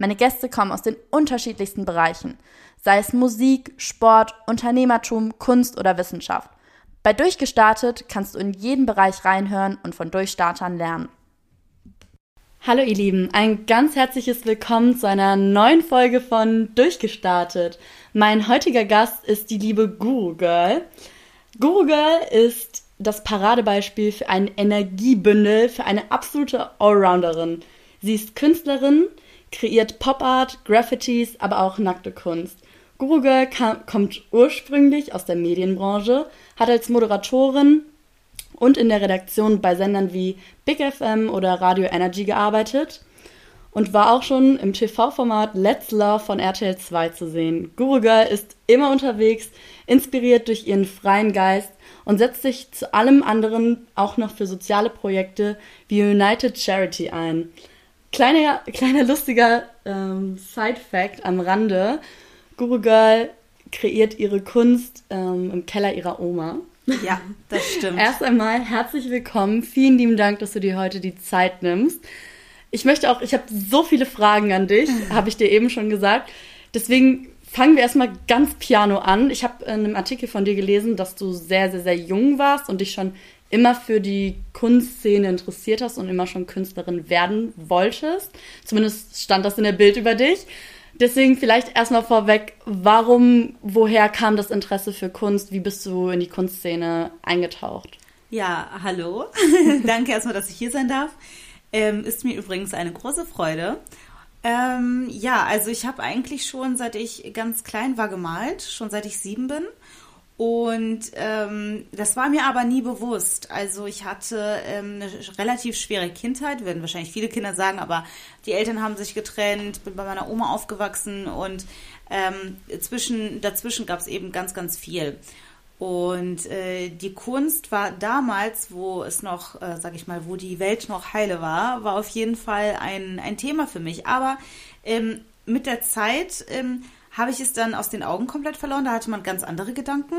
Meine Gäste kommen aus den unterschiedlichsten Bereichen, sei es Musik, Sport, Unternehmertum, Kunst oder Wissenschaft. Bei Durchgestartet kannst du in jeden Bereich reinhören und von Durchstartern lernen. Hallo ihr Lieben, ein ganz herzliches Willkommen zu einer neuen Folge von Durchgestartet. Mein heutiger Gast ist die liebe Guru Girl. Guru Girl ist das Paradebeispiel für ein Energiebündel, für eine absolute Allrounderin. Sie ist Künstlerin, kreiert Pop Art, Graffitis, aber auch nackte Kunst. Guru Girl kam, kommt ursprünglich aus der Medienbranche, hat als Moderatorin und in der Redaktion bei Sendern wie Big FM oder Radio Energy gearbeitet und war auch schon im TV-Format Let's Love von RTL 2 zu sehen. Guru Girl ist immer unterwegs, inspiriert durch ihren freien Geist und setzt sich zu allem anderen auch noch für soziale Projekte wie United Charity ein. Kleiner, kleiner lustiger ähm, Side-Fact am Rande. Guru Girl kreiert ihre Kunst ähm, im Keller ihrer Oma. Ja, das stimmt. Erst einmal herzlich willkommen. Vielen lieben Dank, dass du dir heute die Zeit nimmst. Ich möchte auch, ich habe so viele Fragen an dich, habe ich dir eben schon gesagt. Deswegen fangen wir erstmal ganz piano an. Ich habe in einem Artikel von dir gelesen, dass du sehr, sehr, sehr jung warst und dich schon immer für die Kunstszene interessiert hast und immer schon Künstlerin werden wolltest. Zumindest stand das in der Bild über dich. Deswegen vielleicht erstmal vorweg, warum, woher kam das Interesse für Kunst? Wie bist du in die Kunstszene eingetaucht? Ja, hallo. Danke erstmal, dass ich hier sein darf. Ähm, ist mir übrigens eine große Freude. Ähm, ja, also ich habe eigentlich schon seit ich ganz klein war gemalt, schon seit ich sieben bin. Und ähm, das war mir aber nie bewusst. Also ich hatte ähm, eine relativ schwere Kindheit, werden wahrscheinlich viele Kinder sagen, aber die Eltern haben sich getrennt, bin bei meiner Oma aufgewachsen und ähm, zwischen, dazwischen gab es eben ganz, ganz viel. Und äh, die Kunst war damals, wo es noch, äh, sag ich mal, wo die Welt noch heile war, war auf jeden Fall ein, ein Thema für mich. Aber ähm, mit der Zeit ähm, habe ich es dann aus den Augen komplett verloren. Da hatte man ganz andere Gedanken.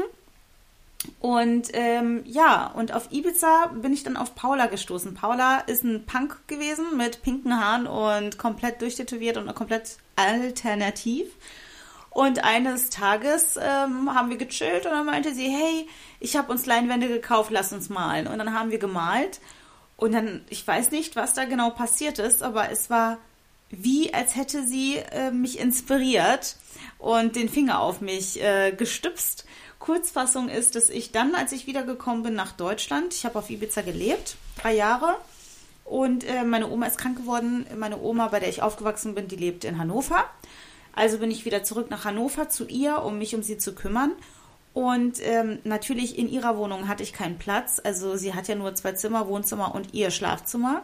Und ähm, ja, und auf Ibiza bin ich dann auf Paula gestoßen. Paula ist ein Punk gewesen mit pinken Haaren und komplett durchtätowiert und komplett alternativ. Und eines Tages ähm, haben wir gechillt und dann meinte sie, hey, ich habe uns Leinwände gekauft, lass uns malen. Und dann haben wir gemalt. Und dann, ich weiß nicht, was da genau passiert ist, aber es war wie, als hätte sie äh, mich inspiriert und den Finger auf mich äh, gestüpst. Kurzfassung ist, dass ich dann, als ich wiedergekommen bin nach Deutschland, ich habe auf Ibiza gelebt, drei Jahre, und äh, meine Oma ist krank geworden. Meine Oma, bei der ich aufgewachsen bin, die lebt in Hannover. Also bin ich wieder zurück nach Hannover zu ihr, um mich um sie zu kümmern. Und ähm, natürlich in ihrer Wohnung hatte ich keinen Platz. Also sie hat ja nur zwei Zimmer, Wohnzimmer und ihr Schlafzimmer.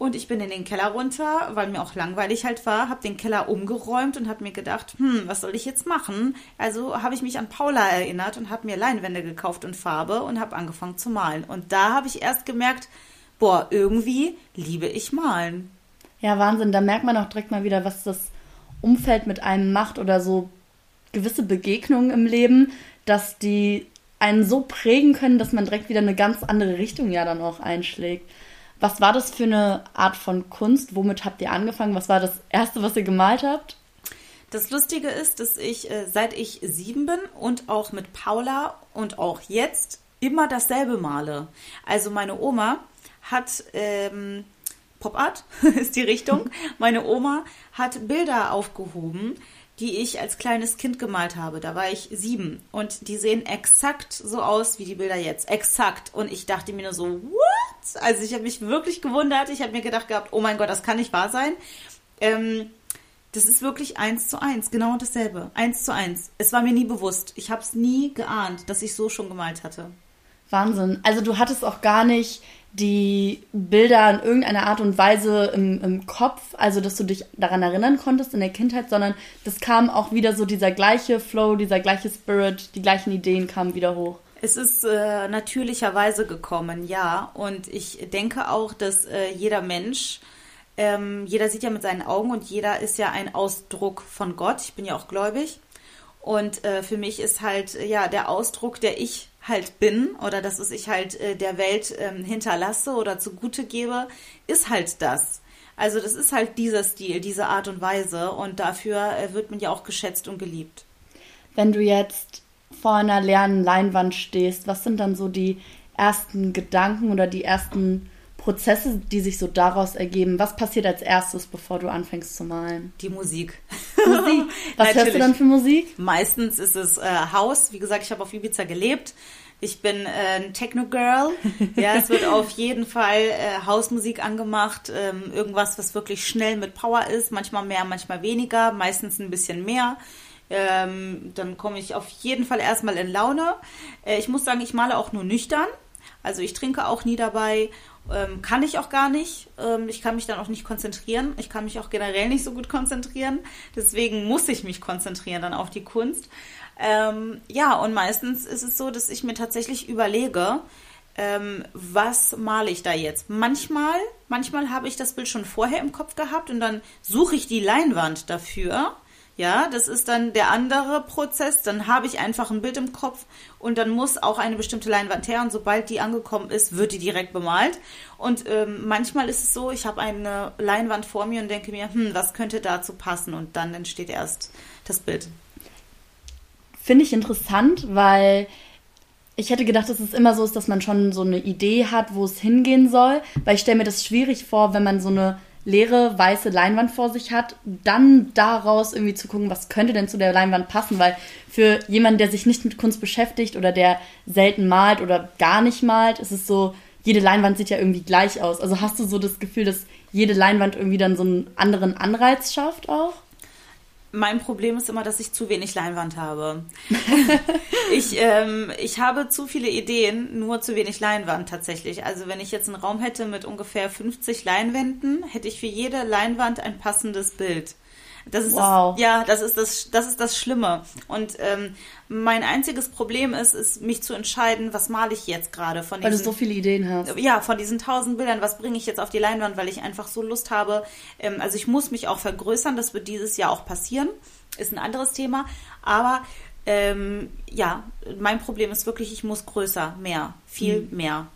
Und ich bin in den Keller runter, weil mir auch langweilig halt war, habe den Keller umgeräumt und habe mir gedacht, hm, was soll ich jetzt machen? Also habe ich mich an Paula erinnert und habe mir Leinwände gekauft und Farbe und habe angefangen zu malen. Und da habe ich erst gemerkt, boah, irgendwie liebe ich malen. Ja, Wahnsinn, da merkt man auch direkt mal wieder, was das Umfeld mit einem macht oder so gewisse Begegnungen im Leben, dass die einen so prägen können, dass man direkt wieder eine ganz andere Richtung ja dann auch einschlägt. Was war das für eine Art von Kunst? Womit habt ihr angefangen? Was war das erste, was ihr gemalt habt? Das Lustige ist, dass ich, äh, seit ich sieben bin und auch mit Paula und auch jetzt immer dasselbe male. Also meine Oma hat ähm, Pop Art ist die Richtung. Meine Oma hat Bilder aufgehoben, die ich als kleines Kind gemalt habe. Da war ich sieben und die sehen exakt so aus wie die Bilder jetzt. Exakt. Und ich dachte mir nur so, what? Also ich habe mich wirklich gewundert. Ich habe mir gedacht gehabt, oh mein Gott, das kann nicht wahr sein. Ähm, das ist wirklich eins zu eins, genau dasselbe. Eins zu eins. Es war mir nie bewusst. Ich habe es nie geahnt, dass ich so schon gemalt hatte. Wahnsinn. Also du hattest auch gar nicht die Bilder in irgendeiner Art und Weise im, im Kopf, also dass du dich daran erinnern konntest in der Kindheit, sondern das kam auch wieder so dieser gleiche Flow, dieser gleiche Spirit, die gleichen Ideen kamen wieder hoch. Es ist äh, natürlicherweise gekommen, ja. Und ich denke auch, dass äh, jeder Mensch, ähm, jeder sieht ja mit seinen Augen und jeder ist ja ein Ausdruck von Gott. Ich bin ja auch gläubig. Und äh, für mich ist halt ja der Ausdruck, der ich halt bin oder das, was ich halt äh, der Welt ähm, hinterlasse oder zugute gebe, ist halt das. Also das ist halt dieser Stil, diese Art und Weise und dafür äh, wird man ja auch geschätzt und geliebt. Wenn du jetzt vor einer leeren Leinwand stehst, was sind dann so die ersten Gedanken oder die ersten Prozesse, die sich so daraus ergeben? Was passiert als erstes, bevor du anfängst zu malen? Die Musik. Musik. Was hörst du dann für Musik? Meistens ist es äh, House. Wie gesagt, ich habe auf Ibiza gelebt. Ich bin äh, ein Techno-Girl. Ja, es wird auf jeden Fall äh, Hausmusik angemacht. Ähm, irgendwas, was wirklich schnell mit Power ist. Manchmal mehr, manchmal weniger. Meistens ein bisschen mehr. Ähm, dann komme ich auf jeden Fall erstmal in Laune. Äh, ich muss sagen, ich male auch nur nüchtern. Also ich trinke auch nie dabei ähm, kann ich auch gar nicht. Ähm, ich kann mich dann auch nicht konzentrieren. Ich kann mich auch generell nicht so gut konzentrieren. Deswegen muss ich mich konzentrieren dann auf die Kunst. Ähm, ja, und meistens ist es so, dass ich mir tatsächlich überlege, ähm, was male ich da jetzt? Manchmal, manchmal habe ich das Bild schon vorher im Kopf gehabt und dann suche ich die Leinwand dafür ja, das ist dann der andere Prozess. Dann habe ich einfach ein Bild im Kopf und dann muss auch eine bestimmte Leinwand her und sobald die angekommen ist, wird die direkt bemalt. Und ähm, manchmal ist es so, ich habe eine Leinwand vor mir und denke mir, hm, was könnte dazu passen? Und dann entsteht erst das Bild. Finde ich interessant, weil ich hätte gedacht, dass es immer so ist, dass man schon so eine Idee hat, wo es hingehen soll. Weil ich stelle mir das schwierig vor, wenn man so eine leere weiße Leinwand vor sich hat, dann daraus irgendwie zu gucken, was könnte denn zu der Leinwand passen, weil für jemanden, der sich nicht mit Kunst beschäftigt oder der selten malt oder gar nicht malt, ist es so, jede Leinwand sieht ja irgendwie gleich aus. Also hast du so das Gefühl, dass jede Leinwand irgendwie dann so einen anderen Anreiz schafft auch? Mein Problem ist immer, dass ich zu wenig Leinwand habe. ich, ähm, ich habe zu viele Ideen, nur zu wenig Leinwand tatsächlich. Also wenn ich jetzt einen Raum hätte mit ungefähr 50 Leinwänden, hätte ich für jede Leinwand ein passendes Bild. Das ist wow. das, ja, das ist das, das ist das Schlimme. Und ähm, mein einziges Problem ist, ist mich zu entscheiden, was male ich jetzt gerade von diesen, Weil du so viele Ideen hast. Ja, von diesen tausend Bildern, was bringe ich jetzt auf die Leinwand, weil ich einfach so Lust habe. Ähm, also ich muss mich auch vergrößern, das wird dieses Jahr auch passieren. Ist ein anderes Thema. Aber ähm, ja, mein Problem ist wirklich, ich muss größer, mehr, viel mhm. mehr.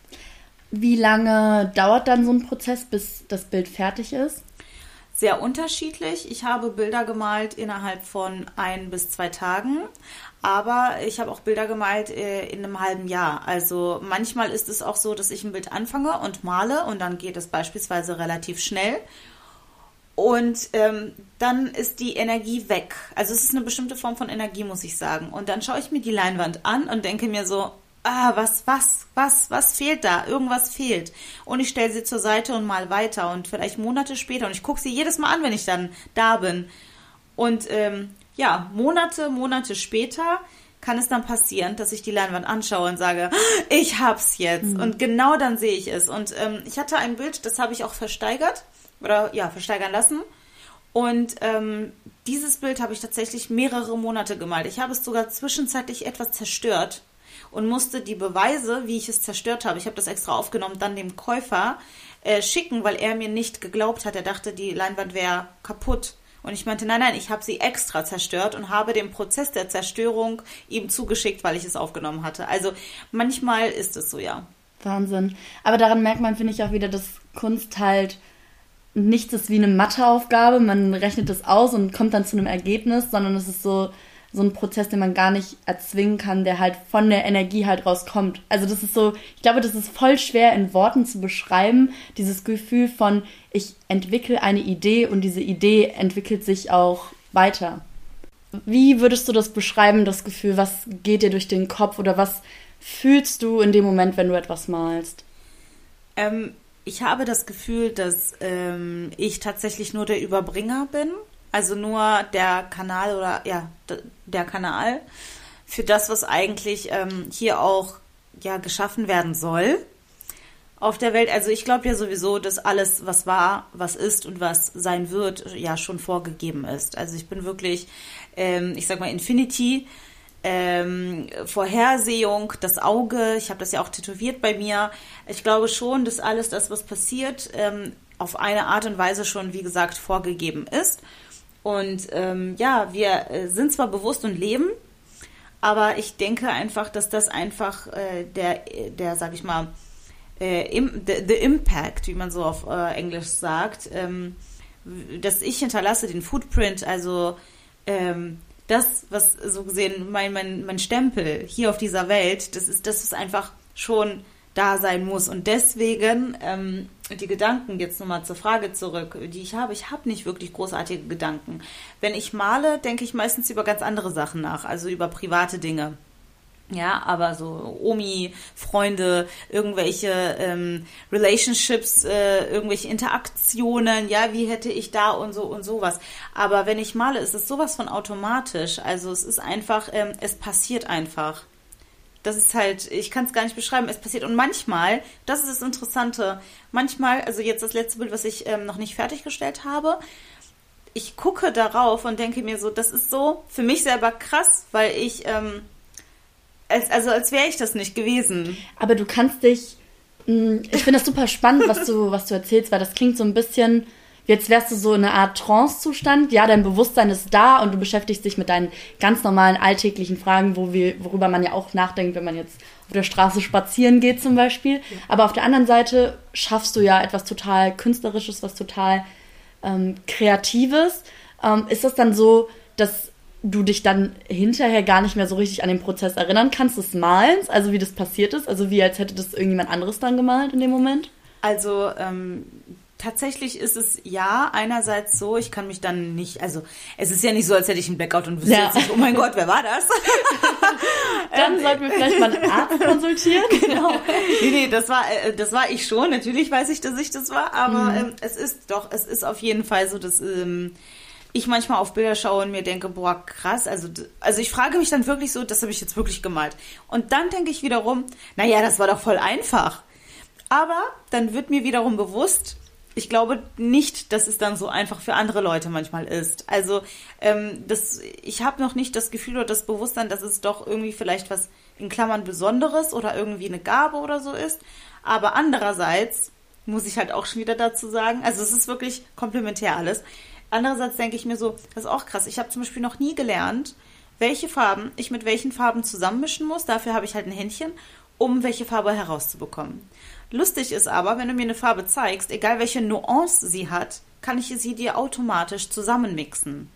Wie lange dauert dann so ein Prozess, bis das Bild fertig ist? Sehr unterschiedlich. Ich habe Bilder gemalt innerhalb von ein bis zwei Tagen, aber ich habe auch Bilder gemalt äh, in einem halben Jahr. Also manchmal ist es auch so, dass ich ein Bild anfange und male und dann geht es beispielsweise relativ schnell. Und ähm, dann ist die Energie weg. Also es ist eine bestimmte Form von Energie, muss ich sagen. Und dann schaue ich mir die Leinwand an und denke mir so, ah, was, was, was, was fehlt da? Irgendwas fehlt. Und ich stelle sie zur Seite und mal weiter und vielleicht Monate später und ich gucke sie jedes Mal an, wenn ich dann da bin. Und ähm, ja, Monate, Monate später kann es dann passieren, dass ich die Leinwand anschaue und sage, ich hab's jetzt. Mhm. Und genau dann sehe ich es. Und ähm, ich hatte ein Bild, das habe ich auch versteigert oder ja, versteigern lassen. Und ähm, dieses Bild habe ich tatsächlich mehrere Monate gemalt. Ich habe es sogar zwischenzeitlich etwas zerstört und musste die Beweise, wie ich es zerstört habe, ich habe das extra aufgenommen, dann dem Käufer äh, schicken, weil er mir nicht geglaubt hat. Er dachte, die Leinwand wäre kaputt. Und ich meinte, nein, nein, ich habe sie extra zerstört und habe den Prozess der Zerstörung ihm zugeschickt, weil ich es aufgenommen hatte. Also manchmal ist es so, ja. Wahnsinn. Aber daran merkt man, finde ich, auch wieder, dass Kunst halt nichts ist wie eine Matheaufgabe. Man rechnet das aus und kommt dann zu einem Ergebnis, sondern es ist so, so ein Prozess, den man gar nicht erzwingen kann, der halt von der Energie halt rauskommt. Also das ist so, ich glaube, das ist voll schwer in Worten zu beschreiben, dieses Gefühl von, ich entwickle eine Idee und diese Idee entwickelt sich auch weiter. Wie würdest du das beschreiben, das Gefühl, was geht dir durch den Kopf oder was fühlst du in dem Moment, wenn du etwas malst? Ähm, ich habe das Gefühl, dass ähm, ich tatsächlich nur der Überbringer bin also nur der Kanal oder ja, der Kanal für das, was eigentlich ähm, hier auch ja geschaffen werden soll. auf der Welt. Also ich glaube ja sowieso, dass alles, was war, was ist und was sein wird, ja schon vorgegeben ist. Also ich bin wirklich, ähm, ich sag mal, Infinity. Ähm, Vorhersehung, das Auge, ich habe das ja auch tätowiert bei mir. Ich glaube schon, dass alles das, was passiert, ähm, auf eine Art und Weise schon, wie gesagt, vorgegeben ist. Und ähm, ja, wir äh, sind zwar bewusst und leben, aber ich denke einfach, dass das einfach äh, der, der, sag ich mal, äh, im, the, the, Impact, wie man so auf äh, Englisch sagt, ähm, dass ich hinterlasse den Footprint, also ähm, das, was so gesehen mein, mein, mein Stempel hier auf dieser Welt, das ist, das ist einfach schon da sein muss. Und deswegen ähm, die Gedanken, jetzt nochmal zur Frage zurück, die ich habe, ich habe nicht wirklich großartige Gedanken. Wenn ich male, denke ich meistens über ganz andere Sachen nach, also über private Dinge. Ja, aber so Omi, Freunde, irgendwelche ähm, Relationships, äh, irgendwelche Interaktionen, ja, wie hätte ich da und so und sowas. Aber wenn ich male, ist es sowas von automatisch. Also es ist einfach, ähm, es passiert einfach. Das ist halt, ich kann es gar nicht beschreiben, es passiert. Und manchmal, das ist das Interessante, manchmal, also jetzt das letzte Bild, was ich ähm, noch nicht fertiggestellt habe, ich gucke darauf und denke mir so, das ist so für mich selber krass, weil ich ähm, als, also als wäre ich das nicht gewesen. Aber du kannst dich. Mm, ich finde das super spannend, was du, was du erzählst, weil das klingt so ein bisschen, jetzt wärst du so eine Art Trance-Zustand. Ja, dein Bewusstsein ist da und du beschäftigst dich mit deinen ganz normalen alltäglichen Fragen, wo wir, worüber man ja auch nachdenkt, wenn man jetzt auf der Straße spazieren geht zum Beispiel. Aber auf der anderen Seite schaffst du ja etwas total Künstlerisches, was total ähm, Kreatives. Ähm, ist das dann so, dass du dich dann hinterher gar nicht mehr so richtig an den Prozess erinnern kannst des Malens, also wie das passiert ist, also wie als hätte das irgendjemand anderes dann gemalt in dem Moment? Also ähm, tatsächlich ist es ja einerseits so, ich kann mich dann nicht, also es ist ja nicht so, als hätte ich einen Blackout und wüsste ja. jetzt nicht, oh mein Gott, wer war das? dann sollten wir vielleicht mal einen Arzt konsultieren. genau. Nee, nee, das war, äh, das war ich schon. Natürlich weiß ich, dass ich das war, aber mhm. ähm, es ist doch, es ist auf jeden Fall so, dass ähm, ich manchmal auf Bilder schaue und mir denke, boah, krass, also, also ich frage mich dann wirklich so, das habe ich jetzt wirklich gemalt. Und dann denke ich wiederum, naja, das war doch voll einfach. Aber dann wird mir wiederum bewusst, ich glaube nicht, dass es dann so einfach für andere Leute manchmal ist. Also ähm, das, ich habe noch nicht das Gefühl oder das Bewusstsein, dass es doch irgendwie vielleicht was in Klammern Besonderes oder irgendwie eine Gabe oder so ist. Aber andererseits muss ich halt auch schon wieder dazu sagen, also es ist wirklich komplementär alles. Andererseits denke ich mir so, das ist auch krass. Ich habe zum Beispiel noch nie gelernt, welche Farben ich mit welchen Farben zusammenmischen muss. Dafür habe ich halt ein Händchen, um welche Farbe herauszubekommen. Lustig ist aber, wenn du mir eine Farbe zeigst, egal welche Nuance sie hat, kann ich sie dir automatisch zusammenmixen.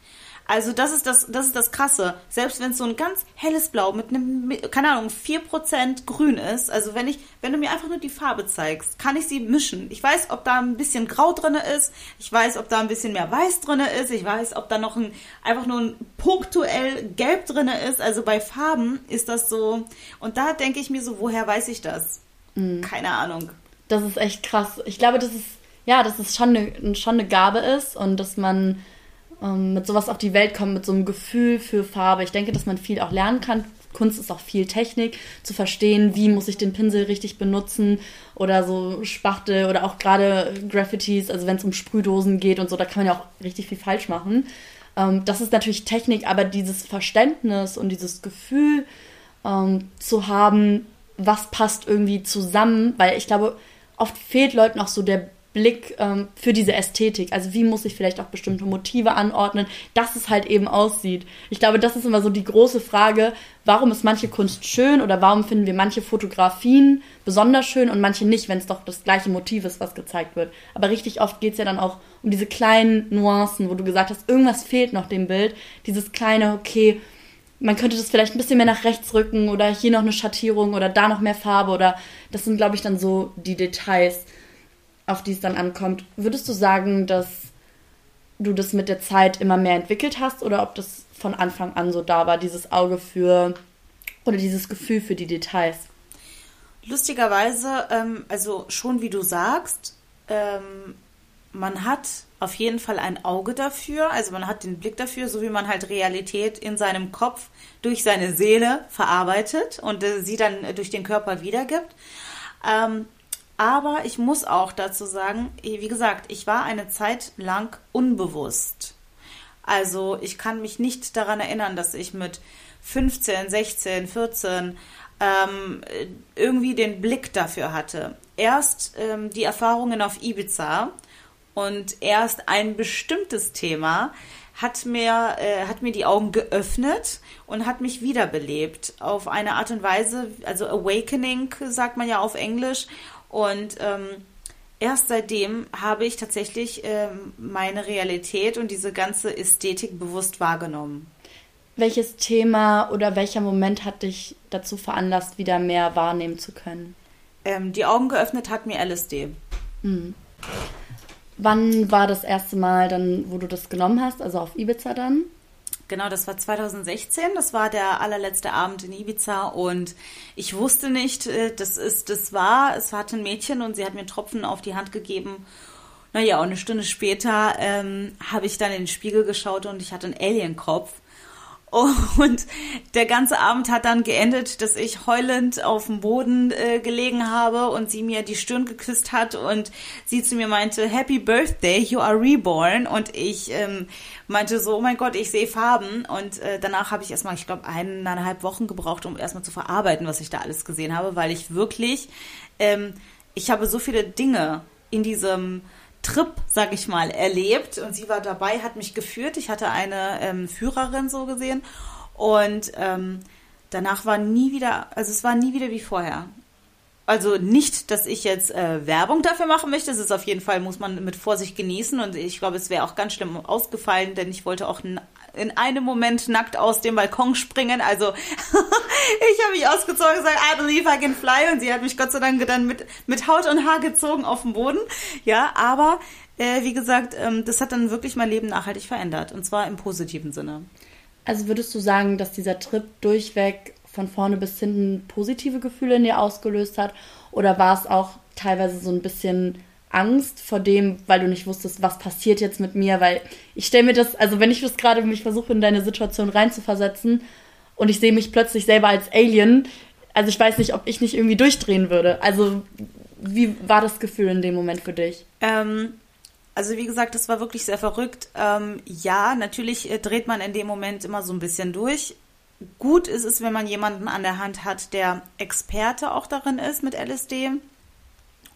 Also das ist das, das ist das Krasse. Selbst wenn es so ein ganz helles Blau mit einem, keine Ahnung, 4% grün ist, also wenn ich, wenn du mir einfach nur die Farbe zeigst, kann ich sie mischen. Ich weiß, ob da ein bisschen Grau drin ist, ich weiß, ob da ein bisschen mehr Weiß drin ist, ich weiß, ob da noch ein, einfach nur ein punktuell Gelb drin ist. Also bei Farben ist das so, und da denke ich mir so, woher weiß ich das? Mhm. Keine Ahnung. Das ist echt krass. Ich glaube, das ist, ja, dass es schon eine, schon eine Gabe ist und dass man ähm, mit sowas auf die Welt kommen, mit so einem Gefühl für Farbe. Ich denke, dass man viel auch lernen kann. Kunst ist auch viel Technik, zu verstehen, wie muss ich den Pinsel richtig benutzen oder so Spachtel oder auch gerade Graffitis, also wenn es um Sprühdosen geht und so, da kann man ja auch richtig viel falsch machen. Ähm, das ist natürlich Technik, aber dieses Verständnis und dieses Gefühl ähm, zu haben, was passt irgendwie zusammen, weil ich glaube, oft fehlt Leuten auch so der Blick ähm, für diese Ästhetik. Also wie muss ich vielleicht auch bestimmte Motive anordnen, dass es halt eben aussieht. Ich glaube, das ist immer so die große Frage, warum ist manche Kunst schön oder warum finden wir manche Fotografien besonders schön und manche nicht, wenn es doch das gleiche Motiv ist, was gezeigt wird. Aber richtig oft geht es ja dann auch um diese kleinen Nuancen, wo du gesagt hast, irgendwas fehlt noch dem Bild. Dieses kleine, okay, man könnte das vielleicht ein bisschen mehr nach rechts rücken oder hier noch eine Schattierung oder da noch mehr Farbe oder das sind, glaube ich, dann so die Details auf die es dann ankommt. Würdest du sagen, dass du das mit der Zeit immer mehr entwickelt hast oder ob das von Anfang an so da war, dieses Auge für oder dieses Gefühl für die Details? Lustigerweise, ähm, also schon wie du sagst, ähm, man hat auf jeden Fall ein Auge dafür, also man hat den Blick dafür, so wie man halt Realität in seinem Kopf durch seine Seele verarbeitet und äh, sie dann durch den Körper wiedergibt. Ähm, Aber ich muss auch dazu sagen, wie gesagt, ich war eine Zeit lang unbewusst. Also ich kann mich nicht daran erinnern, dass ich mit 15, 16, 14 ähm, irgendwie den Blick dafür hatte. Erst ähm, die Erfahrungen auf Ibiza und erst ein bestimmtes Thema hat mir, äh, hat mir die Augen geöffnet und hat mich wiederbelebt auf eine Art und Weise, also Awakening sagt man ja auf Englisch. Und ähm, erst seitdem habe ich tatsächlich ähm, meine Realität und diese ganze Ästhetik bewusst wahrgenommen. Welches Thema oder welcher Moment hat dich dazu veranlasst, wieder mehr wahrnehmen zu können? Ähm, die Augen geöffnet hat mir LSD. Mhm. Wann war das erste Mal dann, wo du das genommen hast, also auf Ibiza dann? Genau, das war 2016. Das war der allerletzte Abend in Ibiza und ich wusste nicht, äh, das ist, das war, es hatte ein Mädchen und sie hat mir Tropfen auf die Hand gegeben. Naja, und eine Stunde später ähm, habe ich dann in den Spiegel geschaut und ich hatte einen Alienkopf. Und der ganze Abend hat dann geendet, dass ich heulend auf dem Boden äh, gelegen habe und sie mir die Stirn geküsst hat und sie zu mir meinte, Happy Birthday, you are reborn. Und ich ähm, meinte so, oh mein Gott, ich sehe Farben. Und äh, danach habe ich erstmal, ich glaube, eineinhalb Wochen gebraucht, um erstmal zu verarbeiten, was ich da alles gesehen habe, weil ich wirklich, ähm, ich habe so viele Dinge in diesem Trip, sag ich mal, erlebt und sie war dabei, hat mich geführt. Ich hatte eine ähm, Führerin so gesehen und ähm, danach war nie wieder, also es war nie wieder wie vorher. Also nicht, dass ich jetzt äh, Werbung dafür machen möchte. Es ist auf jeden Fall, muss man mit Vorsicht genießen. Und ich glaube, es wäre auch ganz schlimm ausgefallen, denn ich wollte auch in einem Moment nackt aus dem Balkon springen. Also ich habe mich ausgezogen und gesagt, I believe I can fly. Und sie hat mich Gott sei Dank dann mit, mit Haut und Haar gezogen auf den Boden. Ja, aber äh, wie gesagt, ähm, das hat dann wirklich mein Leben nachhaltig verändert. Und zwar im positiven Sinne. Also würdest du sagen, dass dieser Trip durchweg von vorne bis hinten positive Gefühle in dir ausgelöst hat? Oder war es auch teilweise so ein bisschen Angst vor dem, weil du nicht wusstest, was passiert jetzt mit mir? Weil ich stelle mir das, also wenn ich das gerade mich versuche, in deine Situation reinzuversetzen und ich sehe mich plötzlich selber als Alien, also ich weiß nicht, ob ich nicht irgendwie durchdrehen würde. Also wie war das Gefühl in dem Moment für dich? Ähm, also wie gesagt, das war wirklich sehr verrückt. Ähm, ja, natürlich äh, dreht man in dem Moment immer so ein bisschen durch. Gut ist es, wenn man jemanden an der Hand hat, der Experte auch darin ist mit LSD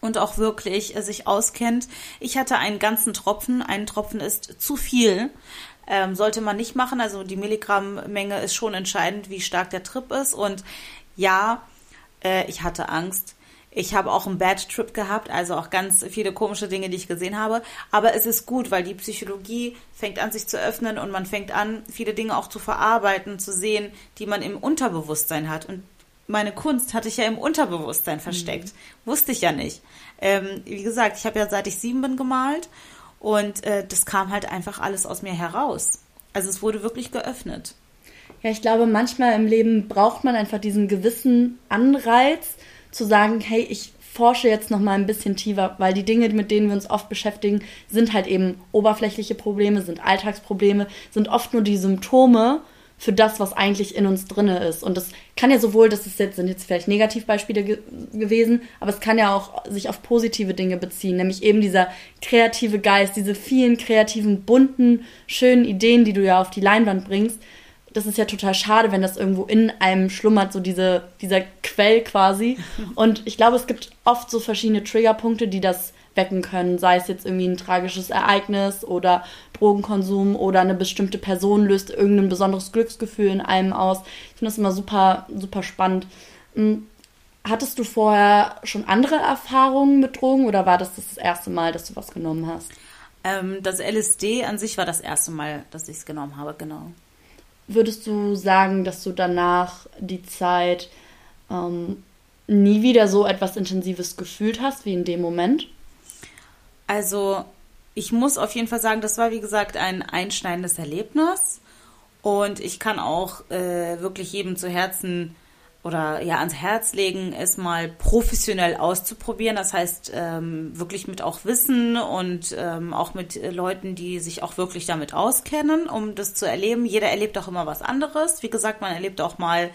und auch wirklich äh, sich auskennt. Ich hatte einen ganzen Tropfen. Ein Tropfen ist zu viel. Ähm, sollte man nicht machen. Also die Milligrammmenge ist schon entscheidend, wie stark der Trip ist. Und ja, äh, ich hatte Angst. Ich habe auch einen Bad Trip gehabt, also auch ganz viele komische Dinge, die ich gesehen habe. Aber es ist gut, weil die Psychologie fängt an, sich zu öffnen und man fängt an, viele Dinge auch zu verarbeiten, zu sehen, die man im Unterbewusstsein hat. Und meine Kunst hatte ich ja im Unterbewusstsein versteckt. Mhm. Wusste ich ja nicht. Ähm, wie gesagt, ich habe ja seit ich sieben bin gemalt und äh, das kam halt einfach alles aus mir heraus. Also es wurde wirklich geöffnet. Ja, ich glaube, manchmal im Leben braucht man einfach diesen gewissen Anreiz, zu sagen, hey, ich forsche jetzt noch mal ein bisschen tiefer, weil die Dinge, mit denen wir uns oft beschäftigen, sind halt eben oberflächliche Probleme, sind Alltagsprobleme, sind oft nur die Symptome für das, was eigentlich in uns drinne ist. Und das kann ja sowohl, das ist jetzt, sind jetzt vielleicht Negativbeispiele ge gewesen, aber es kann ja auch sich auf positive Dinge beziehen, nämlich eben dieser kreative Geist, diese vielen kreativen, bunten, schönen Ideen, die du ja auf die Leinwand bringst, das ist ja total schade, wenn das irgendwo in einem schlummert, so diese, dieser Quell quasi. Und ich glaube, es gibt oft so verschiedene Triggerpunkte, die das wecken können, sei es jetzt irgendwie ein tragisches Ereignis oder Drogenkonsum oder eine bestimmte Person löst irgendein besonderes Glücksgefühl in einem aus. Ich finde das immer super, super spannend. Hm, hattest du vorher schon andere Erfahrungen mit Drogen oder war das das erste Mal, dass du was genommen hast? Ähm, das LSD an sich war das erste Mal, dass ich es genommen habe, genau. Würdest du sagen, dass du danach die Zeit ähm, nie wieder so etwas Intensives gefühlt hast wie in dem Moment? Also, ich muss auf jeden Fall sagen, das war wie gesagt ein einschneidendes Erlebnis. Und ich kann auch äh, wirklich jedem zu Herzen oder ja ans Herz legen, es mal professionell auszuprobieren. Das heißt, ähm, wirklich mit auch Wissen und ähm, auch mit Leuten, die sich auch wirklich damit auskennen, um das zu erleben. Jeder erlebt auch immer was anderes. Wie gesagt, man erlebt auch mal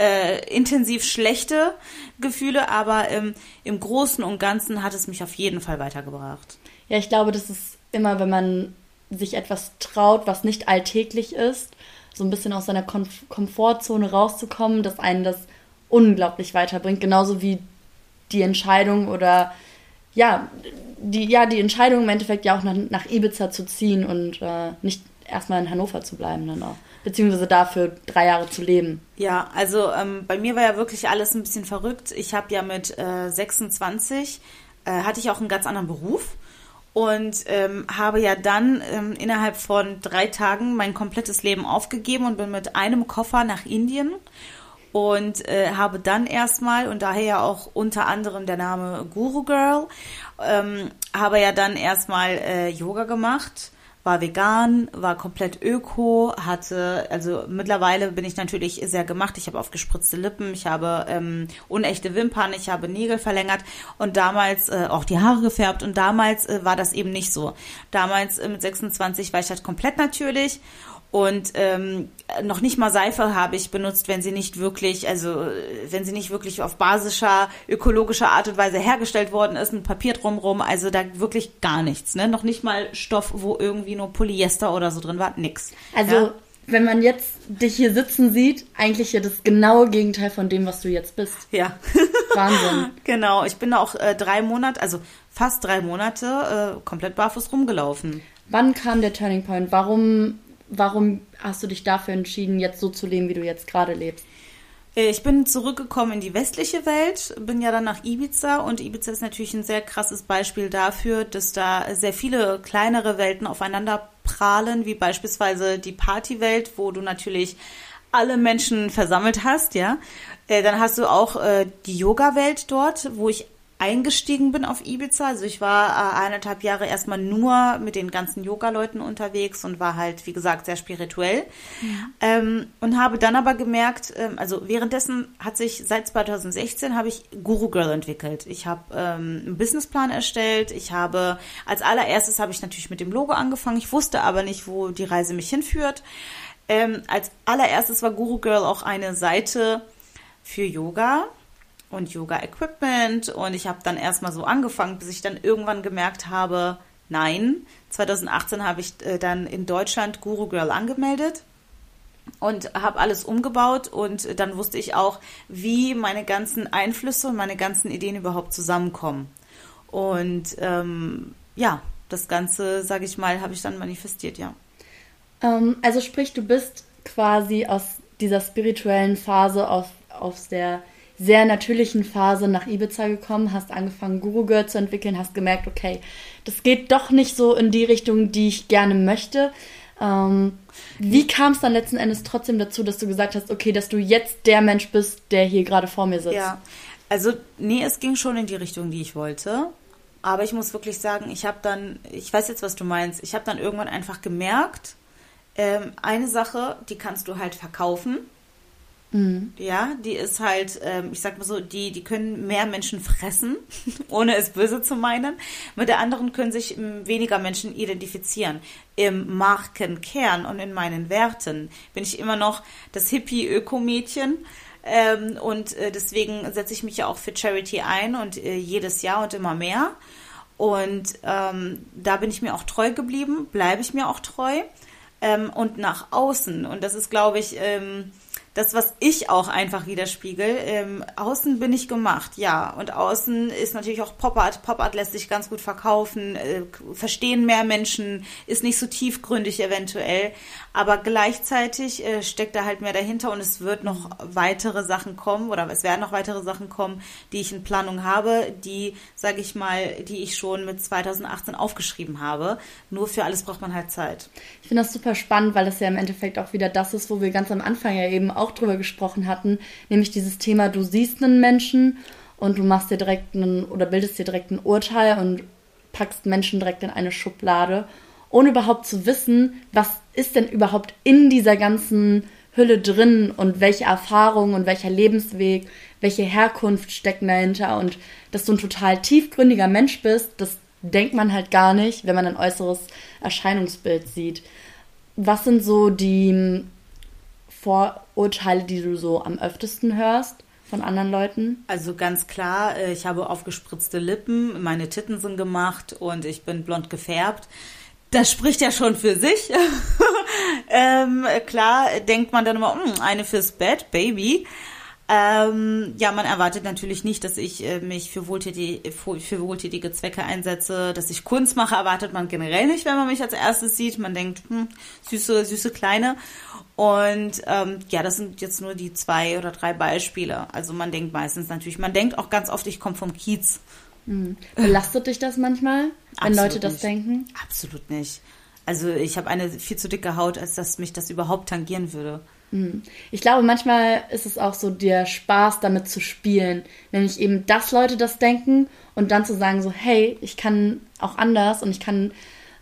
äh, intensiv schlechte Gefühle, aber ähm, im Großen und Ganzen hat es mich auf jeden Fall weitergebracht. Ja, ich glaube, das ist immer, wenn man sich etwas traut, was nicht alltäglich ist, so ein bisschen aus seiner Kom Komfortzone rauszukommen, dass einen das unglaublich weiterbringt. Genauso wie die Entscheidung oder ja, die, ja, die Entscheidung im Endeffekt ja auch nach, nach Ibiza zu ziehen und äh, nicht erstmal in Hannover zu bleiben dann auch. Beziehungsweise dafür drei Jahre zu leben. Ja, also ähm, bei mir war ja wirklich alles ein bisschen verrückt. Ich habe ja mit äh, 26 äh, hatte ich auch einen ganz anderen Beruf und ähm, habe ja dann ähm, innerhalb von drei Tagen mein komplettes Leben aufgegeben und bin mit einem Koffer nach Indien und äh, habe dann erstmal und daher ja auch unter anderem der Name Guru Girl ähm, habe ja dann erstmal äh, Yoga gemacht war vegan, war komplett öko, hatte, also mittlerweile bin ich natürlich sehr gemacht. Ich habe aufgespritzte Lippen, ich habe ähm, unechte Wimpern, ich habe Nägel verlängert und damals äh, auch die Haare gefärbt und damals äh, war das eben nicht so. Damals äh, mit 26 war ich halt komplett natürlich und ähm, noch nicht mal Seife habe ich benutzt, wenn sie nicht wirklich, also wenn sie nicht wirklich auf basischer, ökologischer Art und Weise hergestellt worden ist, mit Papier drumrum, also da wirklich gar nichts, ne? Noch nicht mal Stoff, wo irgendwie nur Polyester oder so drin war, nix. Also ja? wenn man jetzt dich hier sitzen sieht, eigentlich ja das genaue Gegenteil von dem, was du jetzt bist. Ja. Wahnsinn. genau, ich bin auch äh, drei Monate, also fast drei Monate äh, komplett barfuß rumgelaufen. Wann kam der Turning Point? Warum warum hast du dich dafür entschieden, jetzt so zu leben, wie du jetzt gerade lebst? Äh, ich bin zurückgekommen in die westliche Welt, bin ja dann nach Ibiza und Ibiza ist natürlich ein sehr krasses Beispiel dafür, dass da sehr viele kleinere Welten aufeinander prahlen, wie beispielsweise die Partywelt, wo du natürlich alle Menschen versammelt hast, ja. Äh, dann hast du auch äh, die Yoga-Welt dort, wo ich eingestiegen bin auf Ibiza. Also ich war äh, eineinhalb Jahre erstmal nur mit den ganzen Yoga-Leuten unterwegs und war halt, wie gesagt, sehr spirituell. Ja. Ähm, und habe dann aber gemerkt, ähm, also währenddessen hat sich seit 2016 habe ich Guru Girl entwickelt. Ich habe ähm, einen Businessplan erstellt. Ich habe als allererstes habe ich natürlich mit dem Logo angefangen. Ich wusste aber nicht, wo die Reise mich hinführt. Ähm, als allererstes war Guru Girl auch eine Seite für Yoga und Yoga-Equipment. Und ich habe dann erstmal so angefangen, bis ich dann irgendwann gemerkt habe, nein, 2018 habe ich äh, dann in Deutschland Guru Girl angemeldet und habe alles umgebaut und dann wusste ich auch, wie meine ganzen Einflüsse und meine ganzen Ideen überhaupt zusammenkommen. Und ähm, ja, das Ganze, sage ich mal, habe ich dann manifestiert, ja. Ähm, also sprich, du bist quasi aus dieser spirituellen Phase, aus, aus der sehr natürlichen Phase nach Ibiza gekommen, hast angefangen, Guru Girl zu entwickeln, hast gemerkt, okay, das geht doch nicht so in die Richtung, die ich gerne möchte. Ähm, wie kam es dann letzten Endes trotzdem dazu, dass du gesagt hast, okay, dass du jetzt der Mensch bist, der hier gerade vor mir sitzt? Ja, also nee, es ging schon in die Richtung, die ich wollte. Aber ich muss wirklich sagen, ich habe dann, ich weiß jetzt, was du meinst, ich habe dann irgendwann einfach gemerkt, ähm, eine Sache, die kannst du halt verkaufen Mhm. Ja, die ist halt, ähm, ich sag mal so, die, die können mehr Menschen fressen, ohne es böse zu meinen. Mit der anderen können sich ähm, weniger Menschen identifizieren. Im Markenkern und in meinen Werten bin ich immer noch das Hippie-Ökomädchen. Ähm, und äh, deswegen setze ich mich ja auch für Charity ein und äh, jedes Jahr und immer mehr. Und ähm, da bin ich mir auch treu geblieben, bleibe ich mir auch treu. Ähm, und nach außen, und das ist, glaube ich, ähm, das, was ich auch einfach widerspiegel. Ähm, außen bin ich gemacht, ja. Und außen ist natürlich auch Pop-Art. Pop-Art lässt sich ganz gut verkaufen, äh, verstehen mehr Menschen, ist nicht so tiefgründig eventuell. Aber gleichzeitig äh, steckt da halt mehr dahinter und es wird noch weitere Sachen kommen oder es werden noch weitere Sachen kommen, die ich in Planung habe, die, sage ich mal, die ich schon mit 2018 aufgeschrieben habe. Nur für alles braucht man halt Zeit. Ich finde das super spannend, weil es ja im Endeffekt auch wieder das ist, wo wir ganz am Anfang ja eben auch drüber gesprochen hatten, nämlich dieses Thema, du siehst einen Menschen und du machst dir direkt einen oder bildest dir direkt ein Urteil und packst Menschen direkt in eine Schublade, ohne überhaupt zu wissen, was ist denn überhaupt in dieser ganzen Hülle drin und welche Erfahrung und welcher Lebensweg, welche Herkunft stecken dahinter und dass du ein total tiefgründiger Mensch bist, das denkt man halt gar nicht, wenn man ein äußeres Erscheinungsbild sieht. Was sind so die Vorurteile, die du so am öftesten hörst von anderen Leuten? Also ganz klar, äh, ich habe aufgespritzte Lippen, meine Titten sind gemacht und ich bin blond gefärbt. Das spricht ja schon für sich. ähm, klar denkt man dann immer, hm, eine fürs Bett, Baby. Ähm, ja, man erwartet natürlich nicht, dass ich äh, mich für, wohltätig, für wohltätige Zwecke einsetze, dass ich Kunst mache, erwartet man generell nicht, wenn man mich als erstes sieht. Man denkt, hm, süße, süße Kleine. Und ähm, ja, das sind jetzt nur die zwei oder drei Beispiele. Also man denkt meistens natürlich, man denkt auch ganz oft, ich komme vom Kiez. Mhm. Belastet dich das manchmal, wenn Absolut Leute das nicht. denken? Absolut nicht. Also ich habe eine viel zu dicke Haut, als dass mich das überhaupt tangieren würde. Hm. Ich glaube, manchmal ist es auch so der Spaß, damit zu spielen. Nämlich eben, dass Leute das denken und dann zu sagen, so, hey, ich kann auch anders und ich kann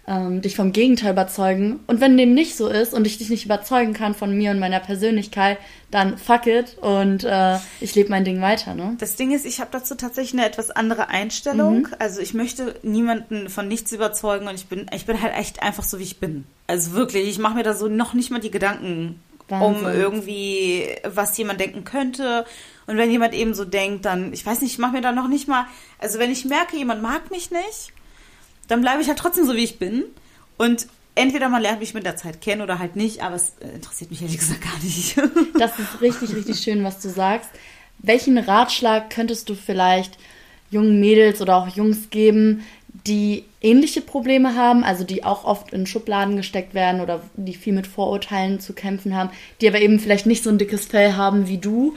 ähm, dich vom Gegenteil überzeugen. Und wenn dem nicht so ist und ich dich nicht überzeugen kann von mir und meiner Persönlichkeit, dann fuck it und äh, ich lebe mein Ding weiter. Ne? Das Ding ist, ich habe dazu tatsächlich eine etwas andere Einstellung. Mhm. Also ich möchte niemanden von nichts überzeugen und ich bin, ich bin halt echt einfach so, wie ich bin. Also wirklich, ich mache mir da so noch nicht mal die Gedanken Wahnsinn. um irgendwie, was jemand denken könnte. Und wenn jemand eben so denkt, dann, ich weiß nicht, ich mache mir da noch nicht mal, also wenn ich merke, jemand mag mich nicht, dann bleibe ich halt trotzdem so, wie ich bin. Und entweder man lernt mich mit der Zeit kennen oder halt nicht, aber es äh, interessiert mich ehrlich gesagt gar nicht. Das ist richtig, richtig schön, was du sagst. Welchen Ratschlag könntest du vielleicht jungen Mädels oder auch Jungs geben, die ähnliche Probleme haben, also die auch oft in Schubladen gesteckt werden oder die viel mit Vorurteilen zu kämpfen haben, die aber eben vielleicht nicht so ein dickes Fell haben wie du.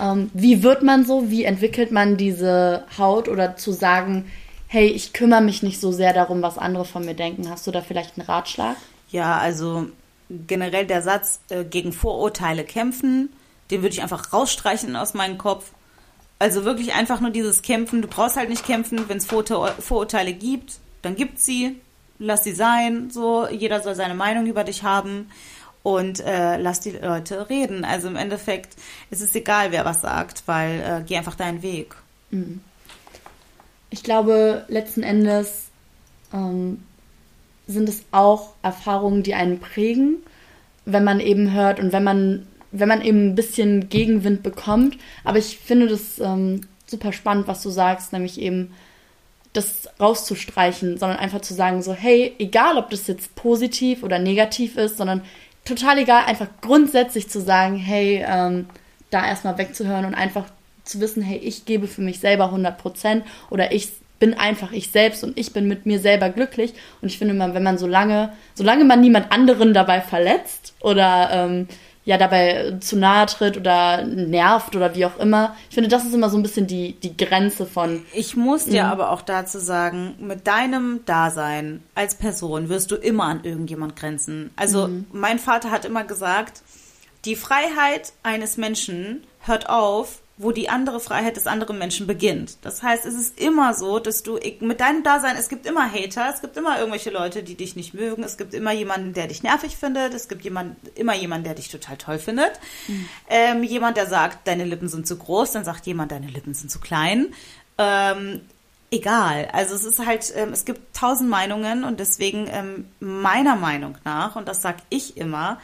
Ähm, wie wird man so? Wie entwickelt man diese Haut oder zu sagen, hey, ich kümmere mich nicht so sehr darum, was andere von mir denken. Hast du da vielleicht einen Ratschlag? Ja, also generell der Satz äh, gegen Vorurteile kämpfen, den würde ich einfach rausstreichen aus meinem Kopf also wirklich einfach nur dieses Kämpfen. Du brauchst halt nicht kämpfen, wenn es Vorurteile gibt, dann gibt sie. Lass sie sein. So, jeder soll seine Meinung über dich haben und äh, lass die Leute reden. Also im Endeffekt ist es egal, wer was sagt, weil äh, geh einfach deinen Weg. Mhm. Ich glaube, letzten Endes ähm, sind es auch Erfahrungen, die einen prägen, wenn man eben hört und wenn man wenn man eben ein bisschen Gegenwind bekommt. Aber ich finde das ähm, super spannend, was du sagst, nämlich eben das rauszustreichen, sondern einfach zu sagen, so, hey, egal ob das jetzt positiv oder negativ ist, sondern total egal, einfach grundsätzlich zu sagen, hey, ähm, da erstmal wegzuhören und einfach zu wissen, hey, ich gebe für mich selber 100 Prozent oder ich bin einfach ich selbst und ich bin mit mir selber glücklich. Und ich finde immer, wenn man so lange, solange man niemand anderen dabei verletzt oder ähm, ja dabei zu nahe tritt oder nervt oder wie auch immer. Ich finde, das ist immer so ein bisschen die, die Grenze von. Ich muss dir mhm. aber auch dazu sagen, mit deinem Dasein als Person wirst du immer an irgendjemand grenzen. Also mhm. mein Vater hat immer gesagt, die Freiheit eines Menschen hört auf, wo die andere Freiheit des anderen Menschen beginnt. Das heißt, es ist immer so, dass du mit deinem Dasein, es gibt immer Hater, es gibt immer irgendwelche Leute, die dich nicht mögen, es gibt immer jemanden, der dich nervig findet, es gibt jemand, immer jemanden, der dich total toll findet. Mhm. Ähm, jemand, der sagt, deine Lippen sind zu groß, dann sagt jemand, deine Lippen sind zu klein. Ähm, egal. Also es ist halt, ähm, es gibt tausend Meinungen und deswegen ähm, meiner Meinung nach, und das sag ich immer,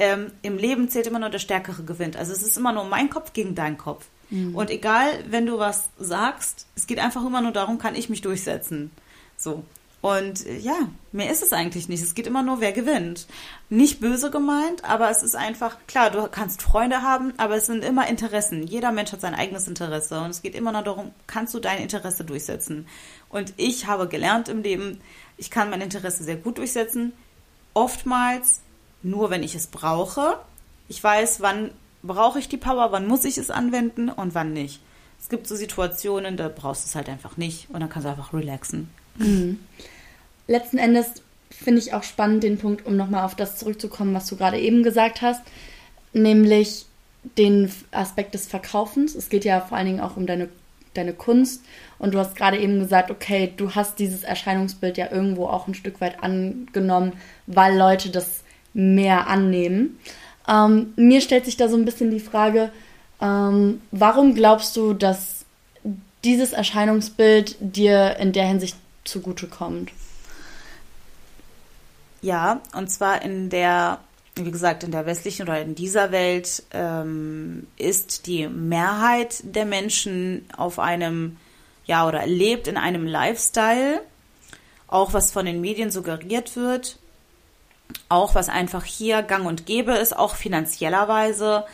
ähm, im Leben zählt immer nur der Stärkere gewinnt. Also es ist immer nur mein Kopf gegen dein Kopf. Mhm. Und egal, wenn du was sagst, es geht einfach immer nur darum, kann ich mich durchsetzen. So. Und äh, ja, mehr ist es eigentlich nicht. Es geht immer nur, wer gewinnt. Nicht böse gemeint, aber es ist einfach, klar, du kannst Freunde haben, aber es sind immer Interessen. Jeder Mensch hat sein eigenes Interesse. Und es geht immer nur darum, kannst du dein Interesse durchsetzen. Und ich habe gelernt im Leben, ich kann mein Interesse sehr gut durchsetzen. Oftmals nur, wenn ich es brauche. Ich weiß, wann brauche ich die Power, wann muss ich es anwenden und wann nicht. Es gibt so Situationen, da brauchst du es halt einfach nicht und dann kannst du einfach relaxen. Mhm. Letzten Endes finde ich auch spannend den Punkt, um nochmal auf das zurückzukommen, was du gerade eben gesagt hast, nämlich den Aspekt des Verkaufens. Es geht ja vor allen Dingen auch um deine, deine Kunst und du hast gerade eben gesagt, okay, du hast dieses Erscheinungsbild ja irgendwo auch ein Stück weit angenommen, weil Leute das mehr annehmen. Ähm, mir stellt sich da so ein bisschen die Frage, ähm, warum glaubst du, dass dieses Erscheinungsbild dir in der Hinsicht zugutekommt? Ja, und zwar in der, wie gesagt, in der westlichen oder in dieser Welt ähm, ist die Mehrheit der Menschen auf einem, ja, oder lebt in einem Lifestyle, auch was von den Medien suggeriert wird, auch was einfach hier gang und gäbe ist, auch finanziellerweise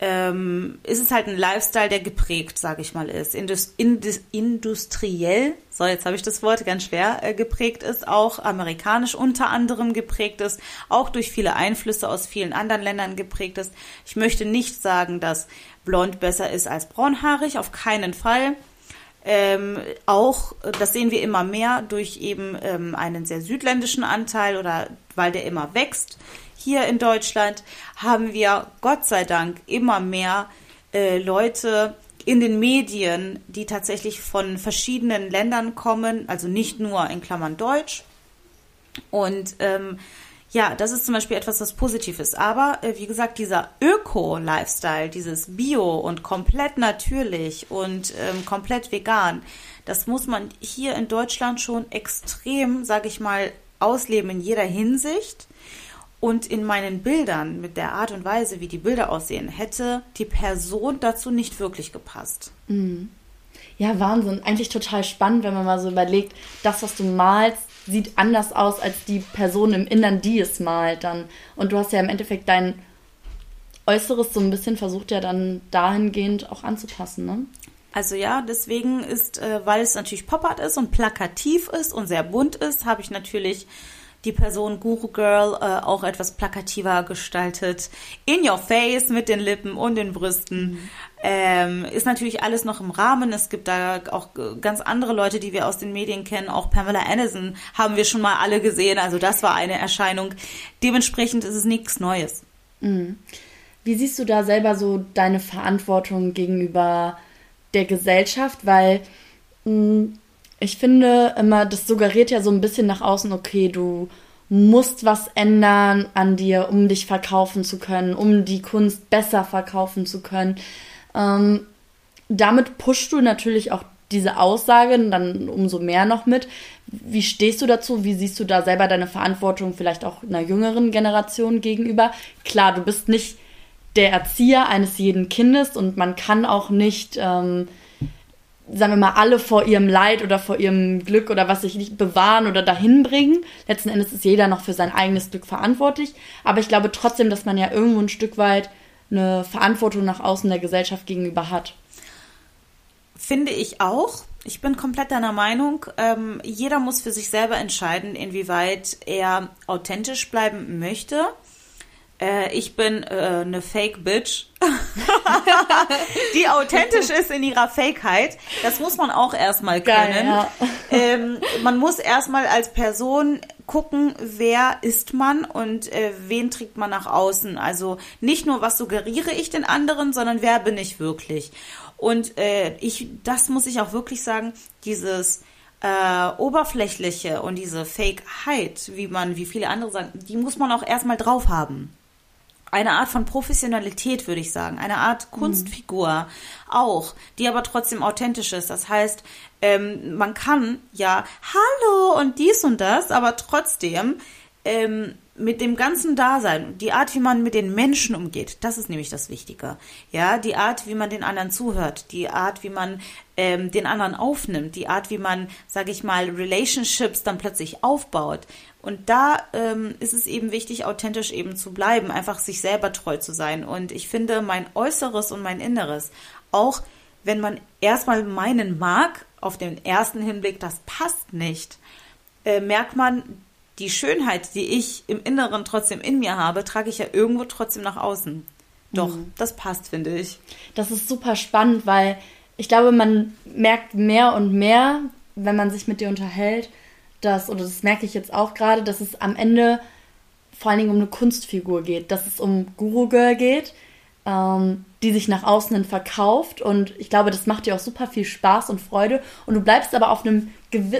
ähm, ist es halt ein Lifestyle, der geprägt, sage ich mal, ist. Indus, indus, industriell, so jetzt habe ich das Wort ganz schwer äh, geprägt ist, auch amerikanisch unter anderem geprägt ist, auch durch viele Einflüsse aus vielen anderen Ländern geprägt ist. Ich möchte nicht sagen, dass blond besser ist als braunhaarig, auf keinen Fall. Ähm, auch, das sehen wir immer mehr durch eben ähm, einen sehr südländischen Anteil oder weil der immer wächst hier in Deutschland haben wir Gott sei Dank immer mehr äh, Leute in den Medien, die tatsächlich von verschiedenen Ländern kommen, also nicht nur in Klammern Deutsch. Und ähm, ja, das ist zum Beispiel etwas, was positiv ist. Aber äh, wie gesagt, dieser Öko-Lifestyle, dieses Bio und komplett natürlich und ähm, komplett vegan, das muss man hier in Deutschland schon extrem, sage ich mal, ausleben in jeder Hinsicht. Und in meinen Bildern, mit der Art und Weise, wie die Bilder aussehen, hätte die Person dazu nicht wirklich gepasst. Mhm. Ja, Wahnsinn. Eigentlich total spannend, wenn man mal so überlegt, das, was du malst, sieht anders aus als die Person im Innern, die es malt dann. Und du hast ja im Endeffekt dein Äußeres so ein bisschen versucht ja dann dahingehend auch anzupassen, ne? Also ja, deswegen ist, äh, weil es natürlich Pop-Art ist und plakativ ist und sehr bunt ist, habe ich natürlich die Person Guru Girl äh, auch etwas plakativer gestaltet. In your face mit den Lippen und den Brüsten. Mhm. Ähm, ist natürlich alles noch im Rahmen. Es gibt da auch ganz andere Leute, die wir aus den Medien kennen. Auch Pamela Anderson haben wir schon mal alle gesehen. Also das war eine Erscheinung. Dementsprechend ist es nichts Neues. Mhm. Wie siehst du da selber so deine Verantwortung gegenüber der Gesellschaft? Weil mh, ich finde immer, das suggeriert ja so ein bisschen nach außen, okay, du musst was ändern an dir, um dich verkaufen zu können, um die Kunst besser verkaufen zu können. Ähm, damit pushst du natürlich auch diese Aussagen dann umso mehr noch mit. Wie stehst du dazu? Wie siehst du da selber deine Verantwortung vielleicht auch einer jüngeren Generation gegenüber? Klar, du bist nicht der Erzieher eines jeden Kindes und man kann auch nicht ähm, sagen wir mal, alle vor ihrem Leid oder vor ihrem Glück oder was sich nicht bewahren oder dahin bringen. Letzten Endes ist jeder noch für sein eigenes Glück verantwortlich. Aber ich glaube trotzdem, dass man ja irgendwo ein Stück weit eine Verantwortung nach außen der Gesellschaft gegenüber hat. Finde ich auch. Ich bin komplett deiner Meinung. Ähm, jeder muss für sich selber entscheiden, inwieweit er authentisch bleiben möchte äh, ich bin äh, eine Fake Bitch, die authentisch ist in ihrer Fakeheit. Das muss man auch erstmal können. Geil, ja. ähm, man muss erstmal als Person gucken, wer ist man und äh, wen trägt man nach außen. Also nicht nur, was suggeriere ich den anderen, sondern wer bin ich wirklich. Und äh, ich, das muss ich auch wirklich sagen, dieses äh, oberflächliche und diese Fakeheit, wie man, wie viele andere sagen, die muss man auch erstmal drauf haben eine Art von Professionalität, würde ich sagen, eine Art mhm. Kunstfigur mhm. auch, die aber trotzdem authentisch ist. Das heißt, ähm, man kann ja Hallo und dies und das, aber trotzdem ähm, mit dem ganzen Dasein, die Art, wie man mit den Menschen umgeht, das ist nämlich das Wichtige. Ja, die Art, wie man den anderen zuhört, die Art, wie man ähm, den anderen aufnimmt, die Art, wie man, sage ich mal, Relationships dann plötzlich aufbaut. Und da ähm, ist es eben wichtig, authentisch eben zu bleiben, einfach sich selber treu zu sein. Und ich finde, mein Äußeres und mein Inneres, auch wenn man erstmal meinen mag, auf den ersten Hinblick, das passt nicht, äh, merkt man, die Schönheit, die ich im Inneren trotzdem in mir habe, trage ich ja irgendwo trotzdem nach außen. Doch, mhm. das passt, finde ich. Das ist super spannend, weil ich glaube, man merkt mehr und mehr, wenn man sich mit dir unterhält, dass, oder das merke ich jetzt auch gerade, dass es am Ende vor allen Dingen um eine Kunstfigur geht, dass es um Guru Girl geht, ähm, die sich nach außen hin verkauft. Und ich glaube, das macht dir auch super viel Spaß und Freude. Und du bleibst aber auf, einem,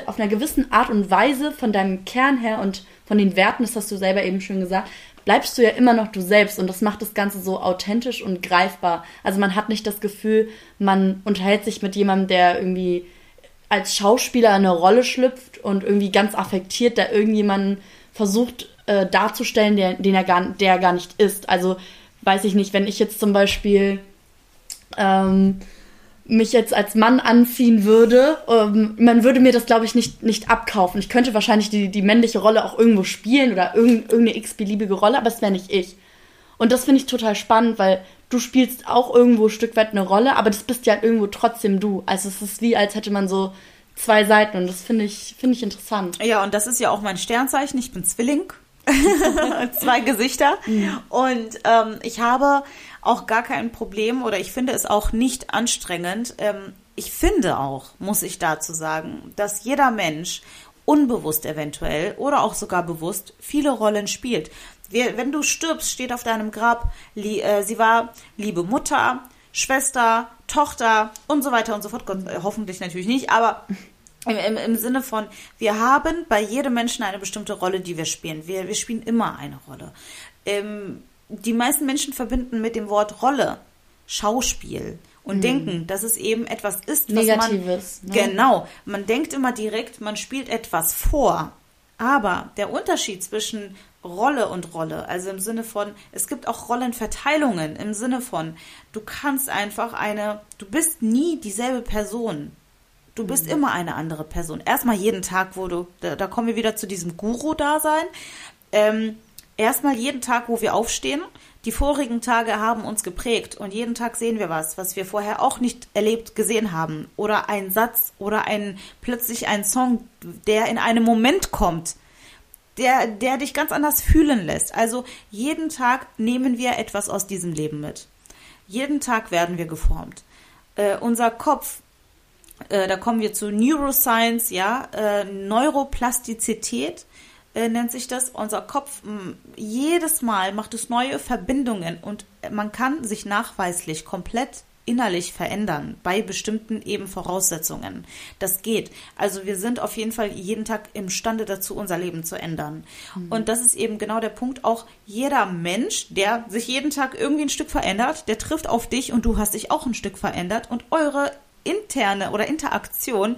auf einer gewissen Art und Weise von deinem Kern her und von den Werten, das hast du selber eben schon gesagt, bleibst du ja immer noch du selbst und das macht das Ganze so authentisch und greifbar. Also man hat nicht das Gefühl, man unterhält sich mit jemandem, der irgendwie als Schauspieler eine Rolle schlüpft und irgendwie ganz affektiert, da irgendjemanden versucht äh, darzustellen, der, den er gar, der gar nicht ist. Also weiß ich nicht, wenn ich jetzt zum Beispiel ähm, mich jetzt als Mann anziehen würde, ähm, man würde mir das, glaube ich, nicht, nicht abkaufen. Ich könnte wahrscheinlich die, die männliche Rolle auch irgendwo spielen oder irgend, irgendeine x-beliebige Rolle, aber es wäre nicht ich. Und das finde ich total spannend, weil du spielst auch irgendwo ein Stück weit eine Rolle, aber das bist ja irgendwo trotzdem du. Also es ist wie, als hätte man so zwei Seiten und das finde ich, finde ich interessant. Ja, und das ist ja auch mein Sternzeichen. Ich bin Zwilling. zwei Gesichter. Mhm. Und ähm, ich habe auch gar kein Problem oder ich finde es auch nicht anstrengend. Ähm, ich finde auch, muss ich dazu sagen, dass jeder Mensch unbewusst eventuell oder auch sogar bewusst viele Rollen spielt. Wenn du stirbst, steht auf deinem Grab, äh, sie war liebe Mutter, Schwester, Tochter und so weiter und so fort. Äh, hoffentlich natürlich nicht, aber im, im, im Sinne von, wir haben bei jedem Menschen eine bestimmte Rolle, die wir spielen. Wir, wir spielen immer eine Rolle. Ähm, die meisten Menschen verbinden mit dem Wort Rolle Schauspiel und mhm. denken, dass es eben etwas ist, was Negatives. Man, ne? Genau, man denkt immer direkt, man spielt etwas vor. Aber der Unterschied zwischen Rolle und Rolle, also im Sinne von, es gibt auch Rollenverteilungen, im Sinne von, du kannst einfach eine, du bist nie dieselbe Person. Du bist mhm. immer eine andere Person. Erstmal jeden Tag, wo du, da, da kommen wir wieder zu diesem Guru-Dasein. Ähm, erstmal jeden Tag, wo wir aufstehen. Die vorigen Tage haben uns geprägt und jeden Tag sehen wir was, was wir vorher auch nicht erlebt, gesehen haben. Oder ein Satz oder ein, plötzlich ein Song, der in einem Moment kommt, der, der dich ganz anders fühlen lässt. Also jeden Tag nehmen wir etwas aus diesem Leben mit. Jeden Tag werden wir geformt. Äh, unser Kopf, äh, da kommen wir zu Neuroscience, ja, äh, Neuroplastizität äh, nennt sich das. Unser Kopf mh, jedes Mal macht es neue Verbindungen und man kann sich nachweislich komplett innerlich verändern bei bestimmten eben Voraussetzungen. Das geht. Also wir sind auf jeden Fall jeden Tag imstande dazu, unser Leben zu ändern. Mhm. Und das ist eben genau der Punkt. Auch jeder Mensch, der sich jeden Tag irgendwie ein Stück verändert, der trifft auf dich und du hast dich auch ein Stück verändert und eure interne oder Interaktion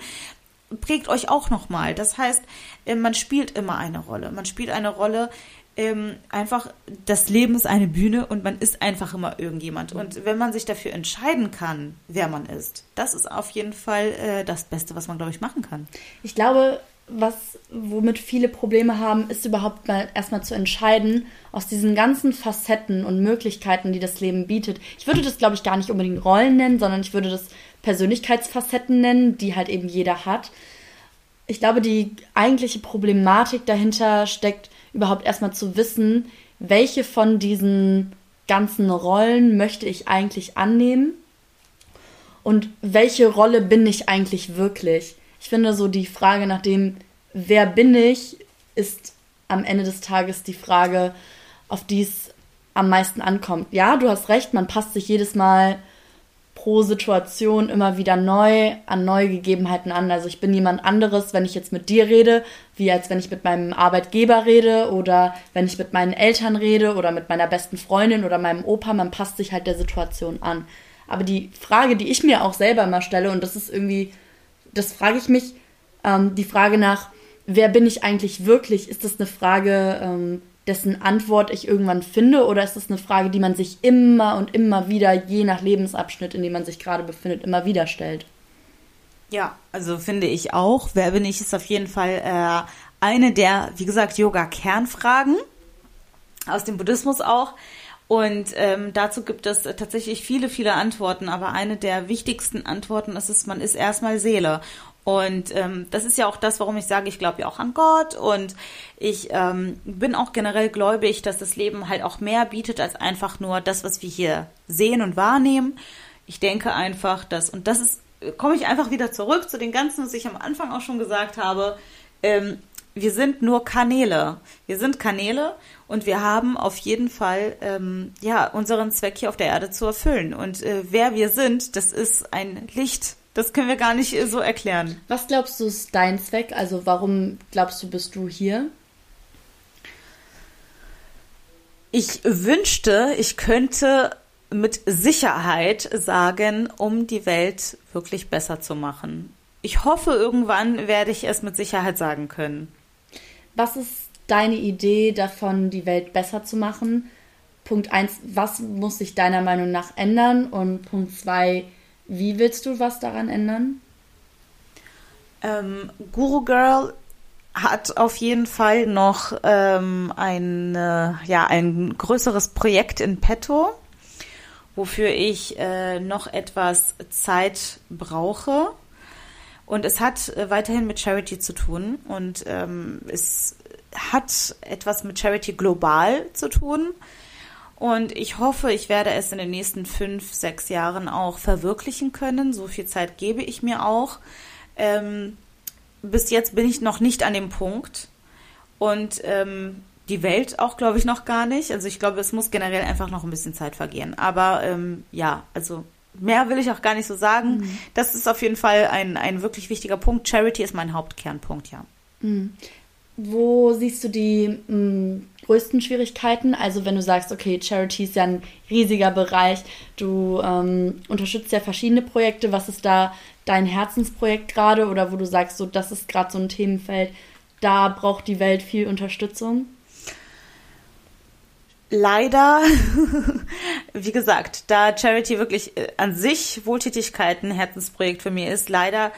prägt euch auch nochmal. Das heißt, äh, man spielt immer eine Rolle. Man spielt eine Rolle, ähm, einfach, das Leben ist eine Bühne und man ist einfach immer irgendjemand. Und wenn man sich dafür entscheiden kann, wer man ist, das ist auf jeden Fall äh, das Beste, was man, glaube ich, machen kann. Ich glaube, was, womit viele Probleme haben, ist überhaupt mal erstmal zu entscheiden, aus diesen ganzen Facetten und Möglichkeiten, die das Leben bietet. Ich würde das, glaube ich, gar nicht unbedingt Rollen nennen, sondern ich würde das Persönlichkeitsfacetten nennen, die halt eben jeder hat. Ich glaube, die eigentliche Problematik dahinter steckt überhaupt erstmal zu wissen, welche von diesen ganzen Rollen möchte ich eigentlich annehmen und welche Rolle bin ich eigentlich wirklich. Ich finde so die Frage nach dem, wer bin ich, ist am Ende des Tages die Frage, auf die es am meisten ankommt. Ja, du hast recht, man passt sich jedes Mal pro Situation immer wieder neu an neue Gegebenheiten an. Also ich bin jemand anderes, wenn ich jetzt mit dir rede, wie als wenn ich mit meinem Arbeitgeber rede oder wenn ich mit meinen Eltern rede oder mit meiner besten Freundin oder meinem Opa. Man passt sich halt der Situation an. Aber die Frage, die ich mir auch selber immer stelle, und das ist irgendwie, das frage ich mich, ähm, die Frage nach, wer bin ich eigentlich wirklich? Ist das eine Frage, ähm, dessen Antwort ich irgendwann finde? Oder ist es eine Frage, die man sich immer und immer wieder, je nach Lebensabschnitt, in dem man sich gerade befindet, immer wieder stellt? Ja, also finde ich auch. Wer bin ich, ist auf jeden Fall äh, eine der, wie gesagt, Yoga-Kernfragen aus dem Buddhismus auch. Und ähm, dazu gibt es tatsächlich viele, viele Antworten, aber eine der wichtigsten Antworten ist es, man ist erstmal Seele. Und ähm, das ist ja auch das, warum ich sage, ich glaube ja auch an Gott und ich ähm, bin auch generell gläubig, dass das Leben halt auch mehr bietet als einfach nur das, was wir hier sehen und wahrnehmen. Ich denke einfach, dass, und das ist, komme ich einfach wieder zurück zu den ganzen, was ich am Anfang auch schon gesagt habe, ähm, wir sind nur Kanäle. Wir sind Kanäle und wir haben auf jeden Fall ähm, ja unseren Zweck hier auf der Erde zu erfüllen. Und äh, wer wir sind, das ist ein Licht. Das können wir gar nicht äh, so erklären. Was glaubst du ist dein Zweck? Also warum glaubst du, bist du hier? Ich wünschte, ich könnte mit Sicherheit sagen, um die Welt wirklich besser zu machen. Ich hoffe, irgendwann werde ich es mit Sicherheit sagen können. Was ist deine Idee davon, die Welt besser zu machen? Punkt 1, was muss sich deiner Meinung nach ändern? Und Punkt 2, wie willst du was daran ändern? Ähm, Guru Girl hat auf jeden Fall noch ähm, ein, äh, ja, ein größeres Projekt in petto, wofür ich äh, noch etwas Zeit brauche. Und es hat äh, weiterhin mit Charity zu tun und ähm, es hat etwas mit Charity global zu tun. Und ich hoffe, ich werde es in den nächsten fünf, sechs Jahren auch verwirklichen können. So viel Zeit gebe ich mir auch. Ähm, bis jetzt bin ich noch nicht an dem Punkt. Und ähm, die Welt auch, glaube ich, noch gar nicht. Also ich glaube, es muss generell einfach noch ein bisschen Zeit vergehen. Aber ähm, ja, also mehr will ich auch gar nicht so sagen. Mhm. Das ist auf jeden Fall ein, ein wirklich wichtiger Punkt. Charity ist mein Hauptkernpunkt, ja. Mhm. Wo siehst du die mh, mm, größten Schwierigkeiten? Also wenn du sagst, okay, Charity ist ja ein riesiger Bereich, du ähm, unterstützt ja verschiedene Projekte. Was ist da dein Herzensprojekt gerade oder wo du sagst, so das ist gerade so ein Themenfeld, da braucht die Welt viel Unterstützung? Leider, wie gesagt, da Charity wirklich äh, an sich Wohltätigkeit ein Herzensprojekt für mich ist, leider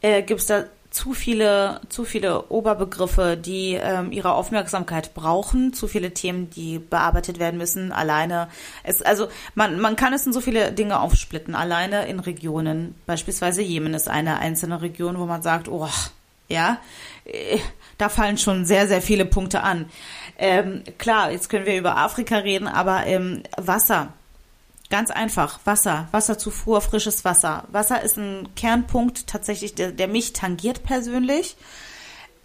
äh, gibt es da zu viele, zu viele Oberbegriffe, die ähm, ihre Aufmerksamkeit brauchen, zu viele Themen, die bearbeitet werden müssen. Alleine, es, also man, man kann es in so viele Dinge aufsplitten. Alleine in Regionen, beispielsweise Jemen ist eine einzelne Region, wo man sagt, oh, ja, äh, da fallen schon sehr, sehr viele Punkte an. Ähm, klar, jetzt können wir über Afrika reden, aber ähm, Wasser Ganz einfach, Wasser, Wasserzufuhr, frisches Wasser. Wasser ist ein Kernpunkt tatsächlich, der, der mich tangiert persönlich.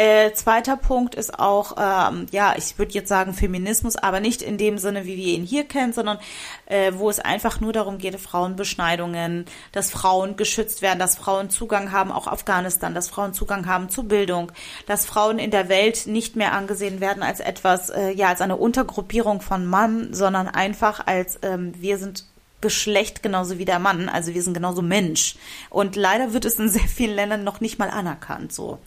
Äh, zweiter Punkt ist auch, ähm, ja, ich würde jetzt sagen Feminismus, aber nicht in dem Sinne, wie wir ihn hier kennen, sondern äh, wo es einfach nur darum geht, Frauenbeschneidungen, dass Frauen geschützt werden, dass Frauen Zugang haben, auch Afghanistan, dass Frauen Zugang haben zu Bildung, dass Frauen in der Welt nicht mehr angesehen werden als etwas, äh, ja, als eine Untergruppierung von Mann, sondern einfach als ähm, wir sind Geschlecht genauso wie der Mann. Also wir sind genauso Mensch. Und leider wird es in sehr vielen Ländern noch nicht mal anerkannt. So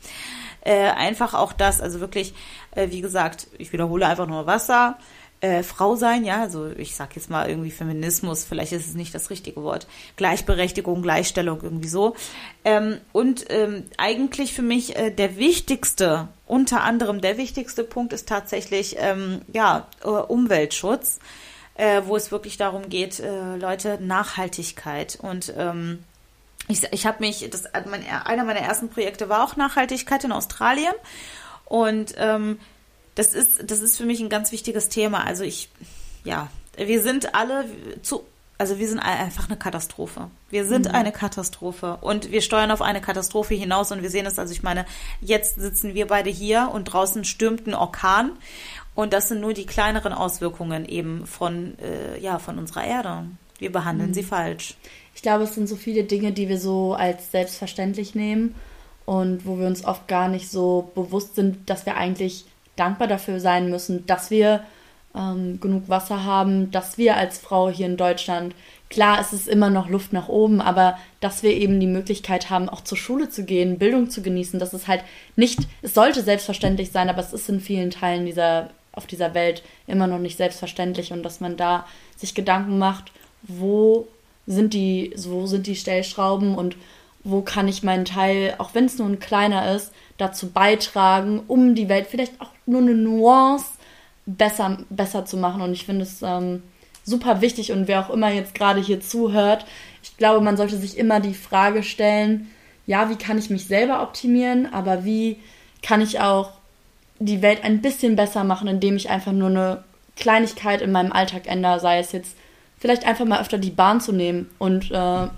äh, einfach auch das, also wirklich, äh, wie gesagt, ich wiederhole einfach nur Wasser. Äh, Frau sein, ja, also ich sag jetzt mal irgendwie Feminismus, vielleicht ist es nicht das richtige Wort, Gleichberechtigung, Gleichstellung, irgendwie so. Ähm, und ähm, eigentlich für mich äh, der wichtigste, unter anderem der wichtigste Punkt ist tatsächlich, ähm, ja, äh, Umweltschutz äh, wo es wirklich darum geht, äh, Leute, Nachhaltigkeit. Und ähm, ich, ich habe mich, das, mein, einer meiner ersten Projekte war auch Nachhaltigkeit in Australien. Und ähm, das ist, das ist für mich ein ganz wichtiges Thema. Also ich, ja, wir sind alle zu, also wir sind einfach eine Katastrophe. Wir sind mhm. eine Katastrophe und wir steuern auf eine Katastrophe hinaus und wir sehen es. Also ich meine, jetzt sitzen wir beide hier und draußen stürmt ein Orkan und das sind nur die kleineren Auswirkungen eben von, äh, ja, von unserer Erde. Wir behandeln mhm. sie falsch. Ich glaube, es sind so viele Dinge, die wir so als selbstverständlich nehmen und wo wir uns oft gar nicht so bewusst sind, dass wir eigentlich dankbar dafür sein müssen, dass wir ähm, genug Wasser haben, dass wir als Frau hier in Deutschland, klar, es ist immer noch Luft nach oben, aber dass wir eben die Möglichkeit haben, auch zur Schule zu gehen, Bildung zu genießen, das ist halt nicht, es sollte selbstverständlich sein, aber es ist in vielen Teilen dieser auf dieser Welt immer noch nicht selbstverständlich und dass man da sich Gedanken macht, wo sind die, wo sind die Stellschrauben und wo kann ich meinen Teil, auch wenn es nur ein kleiner ist, dazu beitragen, um die Welt vielleicht auch nur eine Nuance besser, besser zu machen. Und ich finde es ähm, super wichtig und wer auch immer jetzt gerade hier zuhört, ich glaube, man sollte sich immer die Frage stellen, ja, wie kann ich mich selber optimieren, aber wie kann ich auch die Welt ein bisschen besser machen, indem ich einfach nur eine Kleinigkeit in meinem Alltag ändere, sei es jetzt vielleicht einfach mal öfter die Bahn zu nehmen und äh,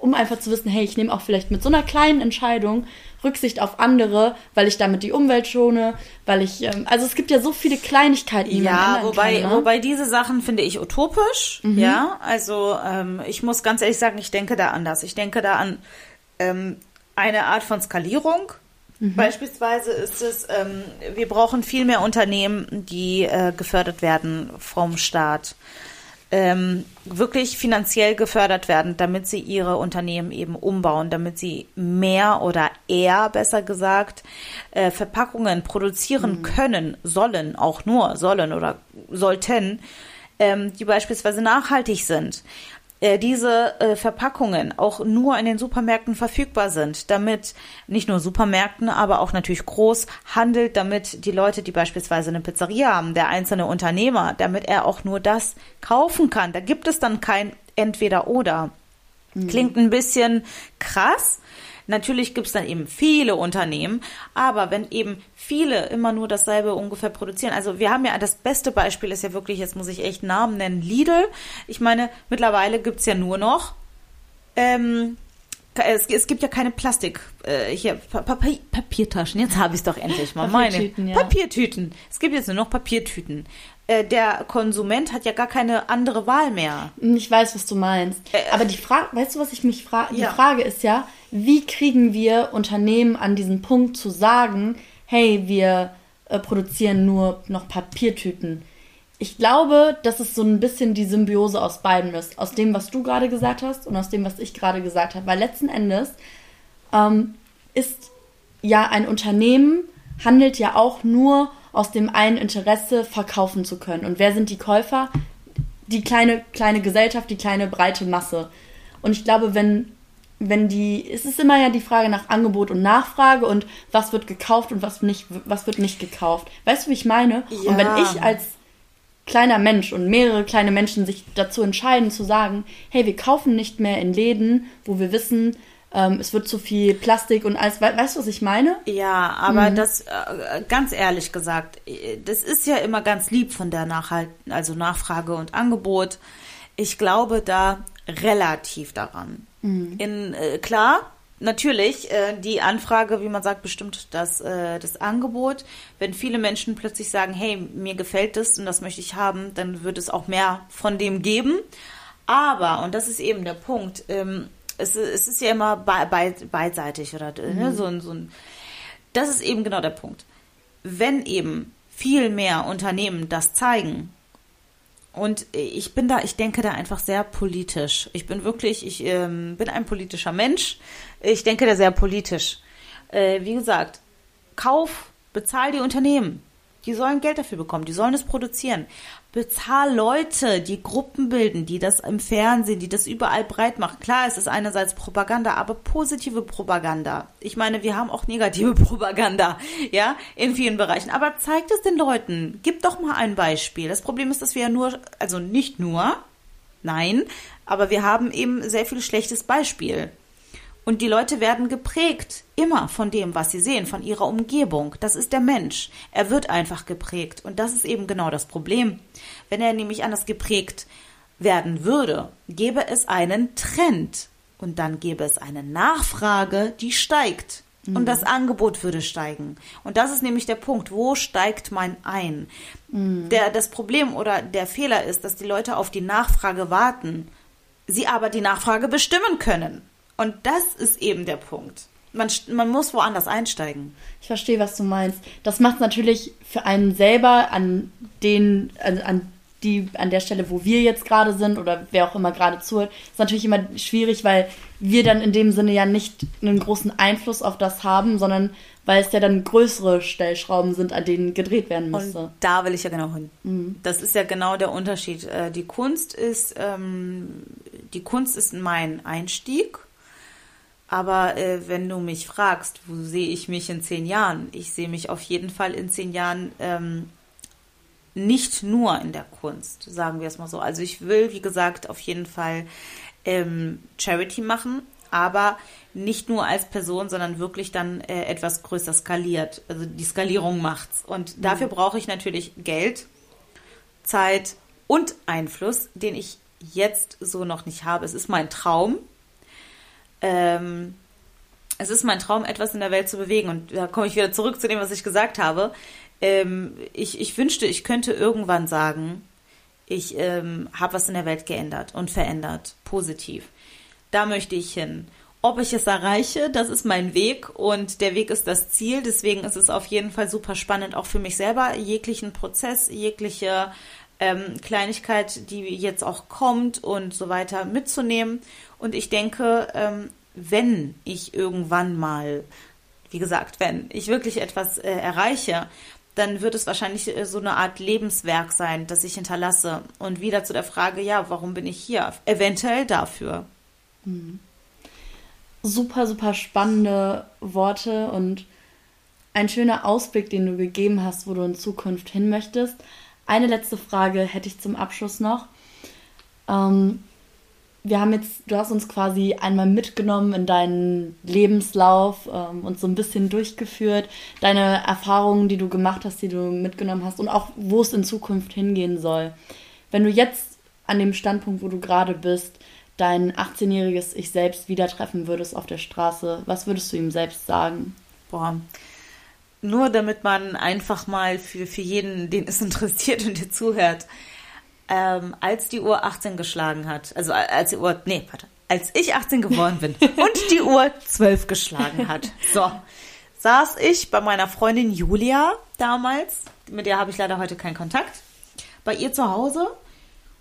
um einfach zu wissen, hey, ich nehme auch vielleicht mit so einer kleinen Entscheidung Rücksicht auf andere, weil ich damit die Umwelt schone, weil ich, ähm, also es gibt ja so viele Kleinigkeiten, die ja, man ändern wobei, kann. Ne? wobei diese Sachen finde ich utopisch. Mhm. Ja, also ähm, ich muss ganz ehrlich sagen, ich denke da anders. Ich denke da an ähm, eine Art von Skalierung. Mhm. Beispielsweise ist es, ähm, wir brauchen viel mehr Unternehmen, die äh, gefördert werden vom Staat. Ähm, wirklich finanziell gefördert werden, damit sie ihre Unternehmen eben umbauen, damit sie mehr oder eher, besser gesagt, äh, Verpackungen produzieren können, sollen, auch nur sollen oder sollten, ähm, die beispielsweise nachhaltig sind äh, diese äh, Verpackungen auch nur in den Supermärkten verfügbar sind, damit nicht nur Supermärkten, aber auch natürlich groß handelt, damit die Leute, die beispielsweise eine Pizzeria haben, der einzelne Unternehmer, damit er auch nur das kaufen kann. Da gibt es dann kein entweder oder. Klingt ein bisschen krass. Natürlich gibt es dann eben viele Unternehmen, aber wenn eben viele immer nur dasselbe ungefähr produzieren, also wir haben ja das beste Beispiel ist ja wirklich, jetzt muss ich echt Namen nennen, Lidl. Ich meine, mittlerweile gibt es ja nur noch ähm, es, es gibt ja keine Plastik, äh, hier, Pa- Pa- Papiertaschen, jetzt habe ich es doch endlich mal, meine. Papiertüten, ja. Papiertüten. Es gibt jetzt nur noch Papiertüten. Äh, der Konsument hat ja gar keine andere Wahl mehr. Ich weiß, was du meinst. Äh, Aber die Frage, weißt du, was ich mich frage? Ja. Die Frage ist ja, wie kriegen wir Unternehmen an diesen Punkt zu sagen, hey, wir äh, produzieren nur noch Papiertüten? Ich glaube, dass es so ein bisschen die Symbiose aus beiden ist. Aus dem, was du gerade gesagt hast und aus dem, was ich gerade gesagt habe. Weil letzten Endes ähm, ist ja ein Unternehmen, handelt ja auch nur aus dem einen Interesse, verkaufen zu können. Und wer sind die Käufer? Die kleine, kleine Gesellschaft, die kleine breite Masse. Und ich glaube, wenn, wenn die, es ist immer ja die Frage nach Angebot und Nachfrage und was wird gekauft und was nicht, was wird nicht gekauft. Weißt du, wie ich meine? Und Ja. wenn ich als kleiner Mensch und mehrere kleine Menschen sich dazu entscheiden zu sagen, hey, wir kaufen nicht mehr in Läden, wo wir wissen, ähm, es wird zu viel Plastik und alles. We weißt du, was ich meine? Ja, aber das, äh, ganz ehrlich gesagt, äh, das ist ja immer ganz lieb von der Nachhalt, also Nachfrage und Angebot. Ich glaube da relativ daran. In, äh, klar, natürlich, äh, die Anfrage, wie man sagt, bestimmt das, äh, das Angebot. Wenn viele Menschen plötzlich sagen, hey, mir gefällt das und das möchte ich haben, dann wird es auch mehr von dem geben. Aber, und das ist eben der Punkt, ähm, es, es ist ja immer be be beidseitig oder ne, so, ein, so ein. Das ist eben genau der Punkt. Wenn eben viel mehr Unternehmen das zeigen, und ich bin da, ich denke da einfach sehr politisch. Ich bin wirklich, ich ähm, bin ein politischer Mensch. Ich denke da sehr politisch. Äh, wie gesagt, kauf, bezahl die Unternehmen. Die sollen Geld dafür bekommen, die sollen es produzieren. Bezahl Leute, die Gruppen bilden, die das im Fernsehen, die das überall breit machen. Klar, es ist einerseits Propaganda, aber positive Propaganda. Ich meine, wir haben auch negative Propaganda, ja, in vielen Bereichen. Aber zeigt es den Leuten. Gib doch mal ein Beispiel. Das Problem ist, dass wir ja nur, also nicht nur, nein, aber wir haben eben sehr viel schlechtes Beispiel. Und die Leute werden geprägt, immer von dem, was sie sehen, von ihrer Umgebung. Das ist der Mensch. Er wird einfach geprägt. Und das ist eben genau das Problem. Wenn er nämlich anders geprägt werden würde, gäbe es einen Trend. Und dann gäbe es eine Nachfrage, die steigt. Und das Angebot würde steigen. Und das ist nämlich der Punkt. Wo steigt mein ein? Der, das Problem oder der Fehler ist, dass die Leute auf die Nachfrage warten, sie aber die Nachfrage bestimmen können. Und das ist eben der Punkt. Man, man muss woanders einsteigen. Ich verstehe, was du meinst. Das macht natürlich für einen selber an den, an, an die, an der Stelle, wo wir jetzt gerade sind oder wer auch immer gerade zuhört, ist natürlich immer schwierig, weil wir dann in dem Sinne ja nicht einen großen Einfluss auf das haben, sondern weil es ja dann größere Stellschrauben sind, an denen gedreht werden müsste. Und da will ich ja genau hin. Das ist ja genau der Unterschied. Äh, Die Kunst ist, ähm, die Kunst ist mein Einstieg. Aber äh, wenn du mich fragst, wo sehe ich mich in zehn Jahren? Ich sehe mich auf jeden Fall in zehn Jahren ähm, nicht nur in der Kunst, sagen wir es mal so. Also ich will, wie gesagt, auf jeden Fall ähm, Charity machen, aber nicht nur als Person, sondern wirklich dann äh, etwas größer skaliert. Also die Skalierung macht's. Und dafür brauche ich natürlich Geld, Zeit und Einfluss, den ich jetzt so noch nicht habe. Es ist mein Traum. Ähm, es ist mein Traum, etwas in der Welt zu bewegen. Und da komme ich wieder zurück zu dem, was ich gesagt habe. Ähm, ich, ich wünschte, ich könnte irgendwann sagen, ich ähm, habe was in der Welt geändert und verändert, positiv. Da möchte ich hin. Ob ich es erreiche, das ist mein Weg und der Weg ist das Ziel. Deswegen ist es auf jeden Fall super spannend, auch für mich selber, jeglichen Prozess, jegliche ähm, Kleinigkeit, die jetzt auch kommt und so weiter mitzunehmen. Und ich denke, ähm, wenn ich irgendwann mal, wie gesagt, wenn ich wirklich etwas äh, erreiche, dann wird es wahrscheinlich äh, so eine Art Lebenswerk sein, das ich hinterlasse. Und wieder zu der Frage, ja, warum bin ich hier? Eventuell dafür. Mhm. Super, super spannende Worte und ein schöner Ausblick, den du gegeben hast, wo du in Zukunft hin möchtest. Eine letzte Frage hätte ich zum Abschluss noch. Ähm, wir haben jetzt, du hast uns quasi einmal mitgenommen in deinen Lebenslauf ähm, und so ein bisschen durchgeführt, deine Erfahrungen, die du gemacht hast, die du mitgenommen hast und auch, wo es in Zukunft hingehen soll. Wenn du jetzt an dem Standpunkt, wo du gerade bist, dein 18-jähriges Ich selbst wieder treffen würdest auf der Straße, was würdest du ihm selbst sagen? Boah, nur damit man einfach mal für, für jeden, den es interessiert und dir zuhört, ähm, als die Uhr 18 geschlagen hat, also als die Uhr, nee, warte, als ich 18 geworden bin und die Uhr 12 geschlagen hat, so, saß ich bei meiner Freundin Julia damals, mit der habe ich leider heute keinen Kontakt, bei ihr zu Hause.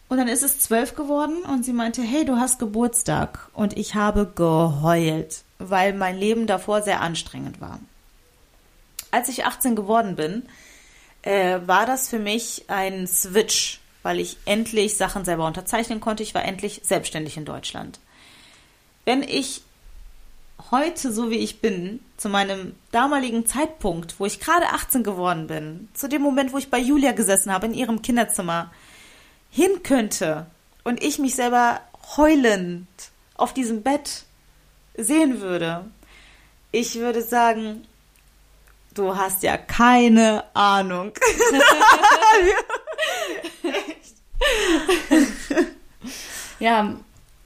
Und dann ist es 12 geworden und sie meinte, hey, du hast Geburtstag. Und ich habe geheult, weil mein Leben davor sehr anstrengend war. Als ich 18 geworden bin, äh, war das für mich ein Switch weil ich endlich Sachen selber unterzeichnen konnte. Ich war endlich selbstständig in Deutschland. Wenn ich heute, so wie ich bin, zu meinem damaligen Zeitpunkt, wo ich gerade 18 geworden bin, zu dem Moment, wo ich bei Julia gesessen habe, in ihrem Kinderzimmer, hin könnte und ich mich selber heulend auf diesem Bett sehen würde, ich würde sagen, du hast ja keine Ahnung. ja,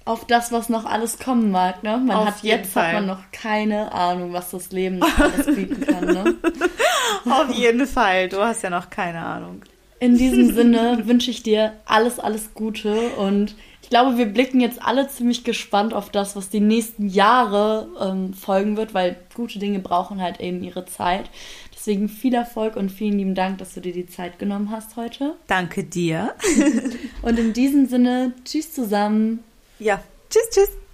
auf das, was noch alles kommen mag, ne? Man auf hat jetzt Fall. hat man noch keine Ahnung, was das Leben noch alles bieten kann, ne? auf jeden Fall, du hast ja noch keine Ahnung. In diesem Sinne wünsche ich dir alles, alles Gute und ich glaube, wir blicken jetzt alle ziemlich gespannt auf das, was die nächsten Jahre ähm, folgen wird, weil gute Dinge brauchen halt eben ihre Zeit. Deswegen viel Erfolg und vielen lieben Dank, dass du dir die Zeit genommen hast heute. Danke dir. und in diesem Sinne, tschüss zusammen. Ja, tschüss, tschüss.